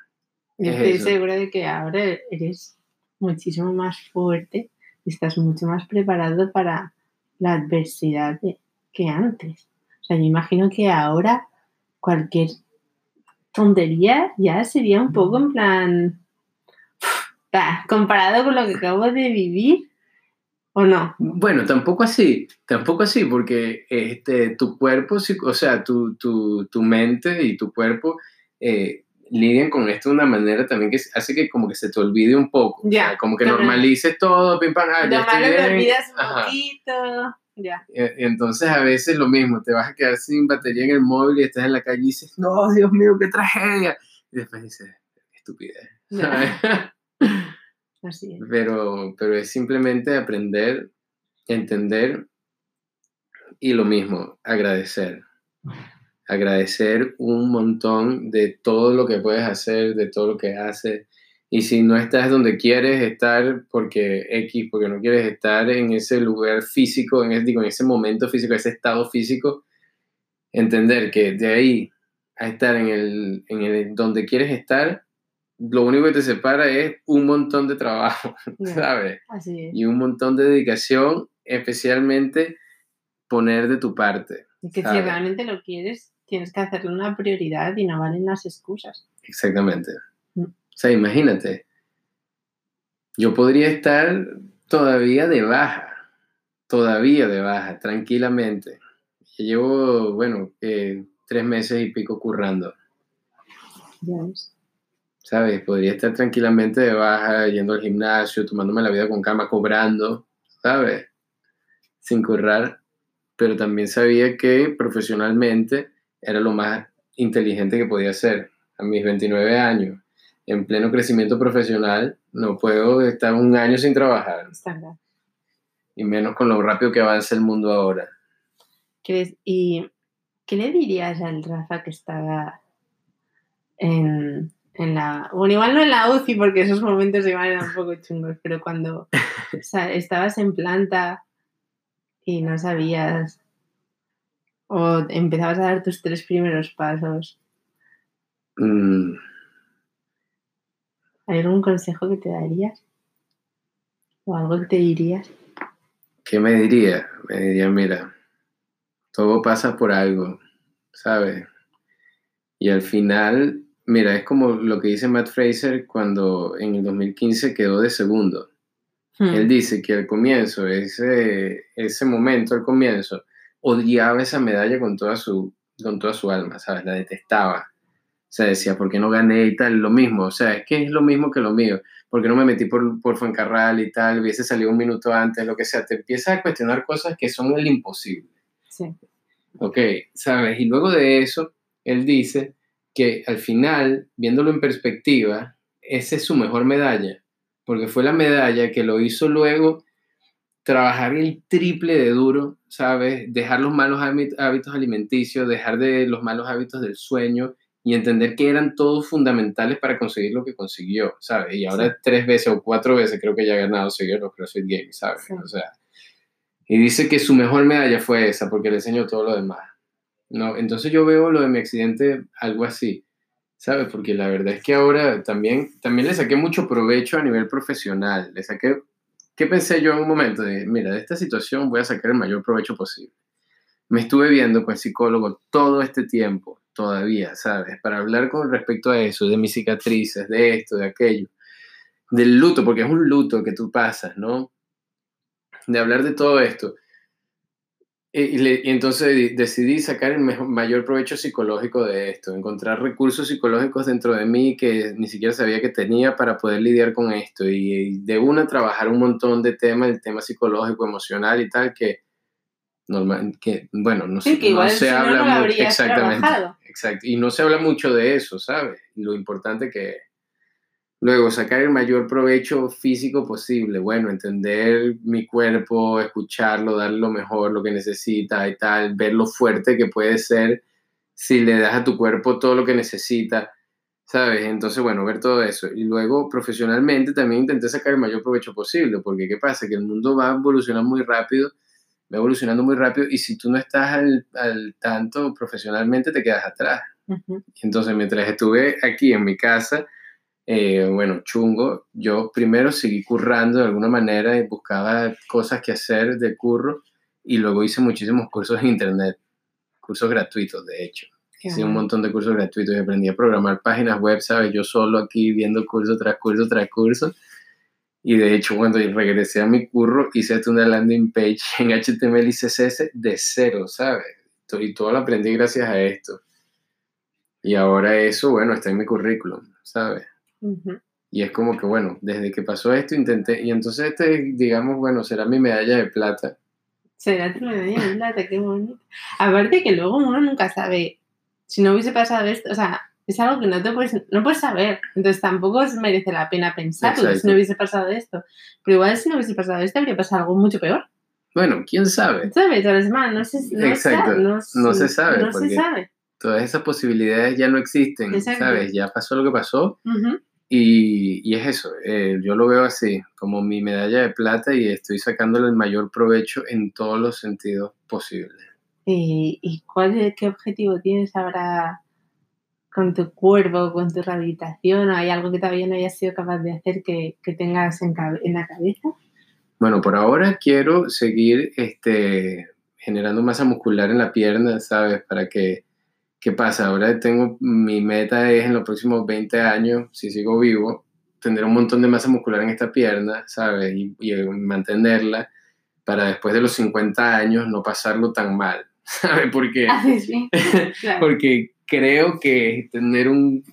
Yo estoy segura de que ahora eres muchísimo más fuerte y estás mucho más preparado para la adversidad que antes. O sea, yo imagino que ahora cualquier tontería ya sería un poco en plan, comparado con lo que acabo de vivir, ¿o no? Bueno, tampoco así, tampoco así, porque este, tu cuerpo, o sea, tu, tu, mente y tu cuerpo eh, lidian con esto de una manera también que hace que como que se te olvide un poco, ya, como que normalices todo, pim pam, ah, ya te olvidas un poquito. Ya. Entonces a veces lo mismo, te vas a quedar sin batería en el móvil y estás en la calle y dices, no, Dios mío, qué tragedia. Y después dices, estupidez. Así es. Pero, pero es simplemente aprender, entender y lo mismo, agradecer. Agradecer un montón de todo lo que puedes hacer, de todo lo que haces y si no estás donde quieres estar porque X, porque no quieres estar en ese lugar físico, en ese, digo, en ese momento físico, ese estado físico, entender que de ahí a estar en el, en el donde quieres estar, lo único que te separa es un montón de trabajo, ¿sabes? Así es. Y un montón de dedicación, especialmente poner de tu parte. Y que si realmente lo quieres, tienes que hacerlo una prioridad y no valen las excusas. Exactamente. O sea, imagínate, yo podría estar todavía de baja, todavía de baja, tranquilamente. llevo, bueno, tres meses y pico currando. ¿Sabes? Podría estar tranquilamente de baja, yendo al gimnasio, tomándome la vida con cama, cobrando, ¿sabes? Sin currar. Pero también sabía que profesionalmente era lo más inteligente que podía hacer a mis 29 años en pleno crecimiento profesional, no puedo estar un año sin trabajar. Y menos con lo rápido que avanza el mundo ahora. ¿Y qué le dirías al Rafa que estaba en, la... Bueno, igual no en la UCI porque esos momentos igual eran un poco chungos, pero cuando estabas en planta y no sabías o empezabas a dar tus tres primeros pasos. Mm. ¿Hay algún consejo que te darías? ¿O algo que te dirías? ¿Qué me diría? Me diría, mira, todo pasa por algo, ¿sabes? Y al final, mira, es como lo que dice Matt Fraser cuando en el 2015 quedó de segundo. Hmm. Él dice que al comienzo, ese, ese momento, al comienzo, odiaba esa medalla con toda su, con toda su alma, ¿sabes? La detestaba se decía, ¿por qué no gané y tal? Lo mismo, o sea, es que es lo mismo que lo mío. ¿Por qué no me metí por, por Fuencarral y tal? Hubiese salido un minuto antes, lo que sea. Te empiezas a cuestionar cosas que son el imposible. Sí. Ok, ¿sabes? Y luego de eso, él dice que al final, viéndolo en perspectiva, esa es su mejor medalla, porque fue la medalla que lo hizo luego trabajar el triple de duro, ¿sabes? Dejar los malos hábitos alimenticios, dejar de los malos hábitos del sueño, y entender que eran todos fundamentales para conseguir lo que consiguió, ¿sabes? Y ahora tres veces o cuatro veces creo que ya ha ganado seguir los CrossFit Games, ¿sabes? O sea, y dice que su mejor medalla fue esa porque le enseñó todo lo demás. No, entonces yo veo lo de mi accidente algo así, ¿sabes? Porque la verdad es que ahora también, también le saqué mucho provecho a nivel profesional. Le saqué, ¿qué pensé yo en un momento? De, mira, de esta situación voy a sacar el mayor provecho posible. Me estuve viendo con el psicólogo todo este tiempo todavía, ¿sabes? Para hablar con respecto a eso, de mis cicatrices, de esto, de aquello. del luto, porque es un luto que tú pasas, ¿no? De hablar de todo esto. Y, entonces decidí sacar el mayor provecho psicológico de esto, encontrar recursos psicológicos dentro de mí que ni siquiera sabía que tenía para poder lidiar con esto. Y, de una, trabajar un montón de temas, el tema psicológico, emocional y tal, que, normal, que bueno, no, sí, que igual se no habla no mucho. Exactamente. Trabajado. Exacto. Y no se habla mucho de eso, ¿sabes? Lo importante que. Luego, sacar el mayor provecho físico posible. Bueno, entender mi cuerpo, escucharlo, darle lo mejor, lo que necesita y tal, ver lo fuerte que puede ser si le das a tu cuerpo todo lo que necesita, ¿sabes? Entonces, bueno, ver todo eso. Y luego, profesionalmente, también intenté sacar el mayor provecho posible, porque ¿qué pasa? Que el mundo va a evolucionar muy rápido, va evolucionando muy rápido, y si tú no estás al, al tanto profesionalmente, te quedas atrás. Entonces, mientras estuve aquí en mi casa, eh, bueno, chungo, yo primero seguí currando de alguna manera y buscaba cosas que hacer de curro y luego hice muchísimos cursos en internet, cursos gratuitos de hecho. hice un montón de cursos gratuitos y aprendí a programar páginas web, ¿sabes? Yo solo aquí viendo curso tras curso tras curso. Y de hecho, cuando regresé a mi curro, hice una landing page en HTML y CSS de cero, ¿sabes? Y todo lo aprendí gracias a esto. Y ahora eso, bueno, está en mi currículum, ¿sabes? Y es como que, bueno, desde que pasó esto intenté, y entonces este, digamos, bueno, será mi medalla de plata. Será tu medalla de plata, qué bonito. Aparte que luego uno nunca sabe, si no hubiese pasado esto, o sea, es algo que no te puedes, no puedes saber, entonces tampoco merece la pena pensarlo si no hubiese pasado esto. Pero igual si no hubiese pasado esto, habría pasado algo mucho peor. Bueno, quién sabe. ¿Sabes? no, se, no, Exacto. no, no, se sabe. No se sabe. Todas esas posibilidades ya no existen, ¿sabes? Ya pasó lo que pasó. Y, y, es eso, eh, yo lo veo así, como mi medalla de plata y estoy sacándole el mayor provecho en todos los sentidos posibles. ¿Y, y cuál qué objetivo tienes ahora con tu cuerpo, con tu rehabilitación? ¿O hay algo que todavía no hayas sido capaz de hacer que, que tengas en, en, la cabeza? Bueno, por ahora quiero seguir este, generando masa muscular en la pierna, ¿sabes? Para que ¿Qué pasa? Ahora tengo, mi meta es en los próximos 20 años, si sigo vivo, tener un montón de masa muscular en esta pierna, ¿sabes? Y, mantenerla para después de los 50 años no pasarlo tan mal, ¿sabes? Porque, ah, sí, claro. porque creo que tener un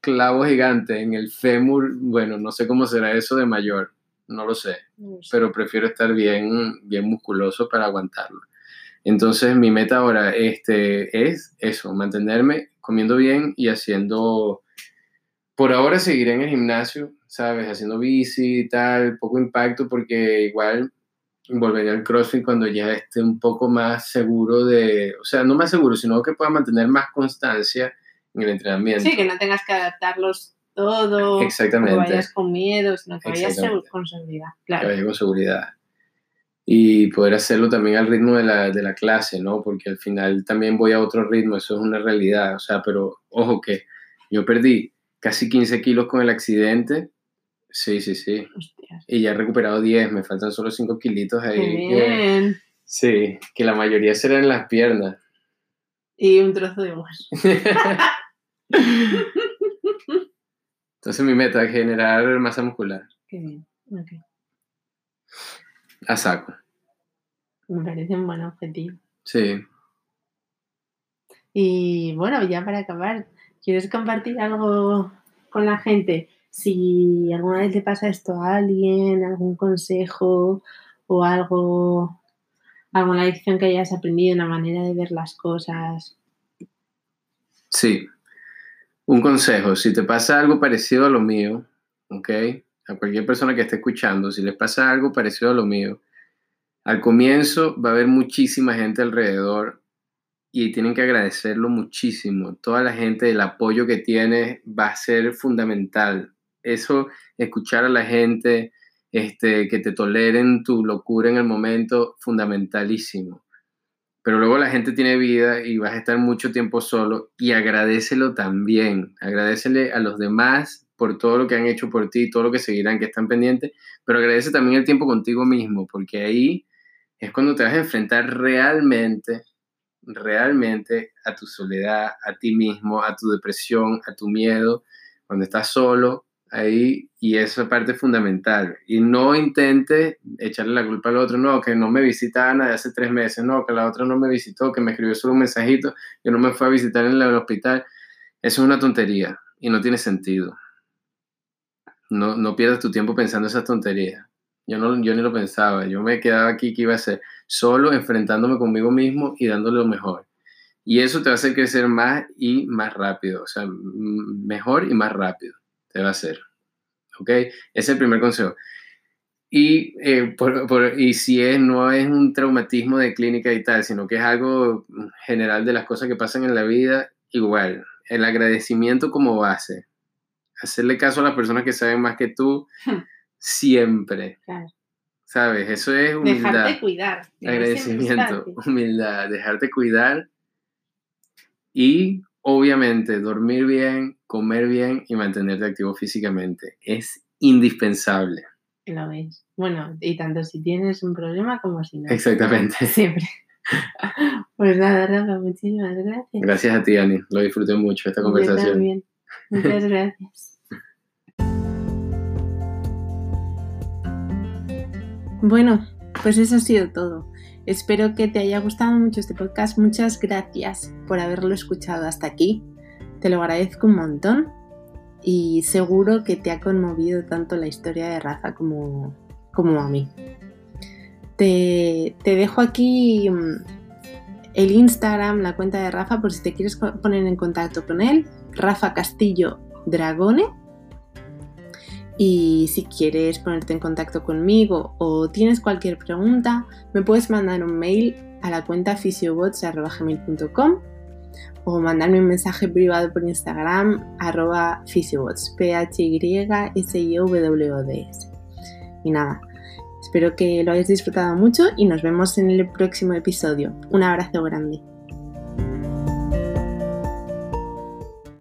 clavo gigante en el fémur, bueno, no sé cómo será eso de mayor, no lo sé, pero prefiero estar bien, bien musculoso para aguantarlo. Entonces mi meta ahora este, es eso, mantenerme comiendo bien y haciendo, por ahora seguiré en el gimnasio, ¿sabes? Haciendo bici y tal, poco impacto porque igual volveré al CrossFit cuando ya esté un poco más seguro de, o sea, no más seguro, sino que pueda mantener más constancia en el entrenamiento. Sí, que no tengas que adaptarlos todo. Exactamente. Que vayas con miedo, sino que vayas con seguridad. Claro. Que vayas con seguridad y poder hacerlo también al ritmo de la, de la, clase, ¿no? Porque al final también voy a otro ritmo, eso es una realidad, o sea, pero ojo que yo perdí casi 15 kilos con el accidente, sí, sí, sí, y ya he recuperado 10, me faltan solo 5 kilitos ahí. bien. sí, que la mayoría serán en las piernas. Y un trozo de hueso. Entonces mi meta es generar masa muscular. Qué bien, ok. A saco. Me parece un buen objetivo. Sí. Y bueno, ya para acabar, ¿quieres compartir algo con la gente? Si alguna vez te pasa esto a alguien, algún consejo o algo, alguna lección que hayas aprendido, una manera de ver las cosas. Sí. Un consejo, si te pasa algo parecido a lo mío, ¿ok? a cualquier persona que esté escuchando, si les pasa algo parecido a lo mío, al comienzo va a haber muchísima gente alrededor y tienen que agradecerlo muchísimo. Toda la gente, el apoyo que tiene va a ser fundamental. Eso, escuchar a la gente, este, que te toleren tu locura en el momento, fundamentalísimo. Pero luego la gente tiene vida y vas a estar mucho tiempo solo y agradecelo también. Agradecele a los demás por todo lo que han hecho por ti, todo lo que seguirán, que están pendientes, pero agradece también el tiempo contigo mismo, porque ahí es cuando te vas a enfrentar realmente, realmente a tu soledad, a ti mismo, a tu depresión, a tu miedo, cuando estás solo, ahí y eso es parte fundamental. Y no intentes echarle la culpa al otro, no, que no me visita Ana de hace tres meses, no, que la otra no me visitó, que me escribió solo un mensajito, que no me fue a visitar en el hospital. Eso es una tontería y no tiene sentido. No, no pierdas tu tiempo pensando esas tonterías. Yo, no, yo ni lo pensaba, yo me quedaba aquí que iba a ser solo enfrentándome conmigo mismo y dándole lo mejor. Y eso te va a hacer crecer más y más rápido, o sea, mejor y más rápido te va a hacer. ¿Ok? Ese es el primer consejo. Y, eh, y si es, no es un traumatismo de clínica y tal, sino que es algo general de las cosas que pasan en la vida, igual, el agradecimiento como base. Hacerle caso a las personas que saben más que tú siempre. ¿Sabes? Eso es humildad. Dejarte cuidar. Agradecimiento, humildad, dejarte cuidar y obviamente dormir bien, comer bien y mantenerte activo físicamente. Es indispensable. Lo ves. Bueno, y tanto si tienes un problema como si no. Exactamente. Siempre. Pues nada, Rafa, muchísimas gracias. Gracias a ti, Ani. Lo disfruté mucho esta conversación. Yo también. Muchas gracias. Bueno, pues eso ha sido todo. Espero que te haya gustado mucho este podcast. Muchas gracias por haberlo escuchado hasta aquí. Te lo agradezco un montón y seguro que te ha conmovido tanto la historia de Rafa como, como a mí. Te, te dejo aquí mm, el Instagram, la cuenta de Rafa, por si te quieres poner en contacto con él. Rafa Castillo Dragone y si quieres ponerte en contacto conmigo o tienes cualquier pregunta, me puedes mandar un mail a la cuenta fisiobots.com o mandarme un mensaje privado por Instagram arroba fisiobots, p h y s i Y nada, espero que lo hayas disfrutado mucho y nos vemos en el próximo episodio. Un abrazo grande.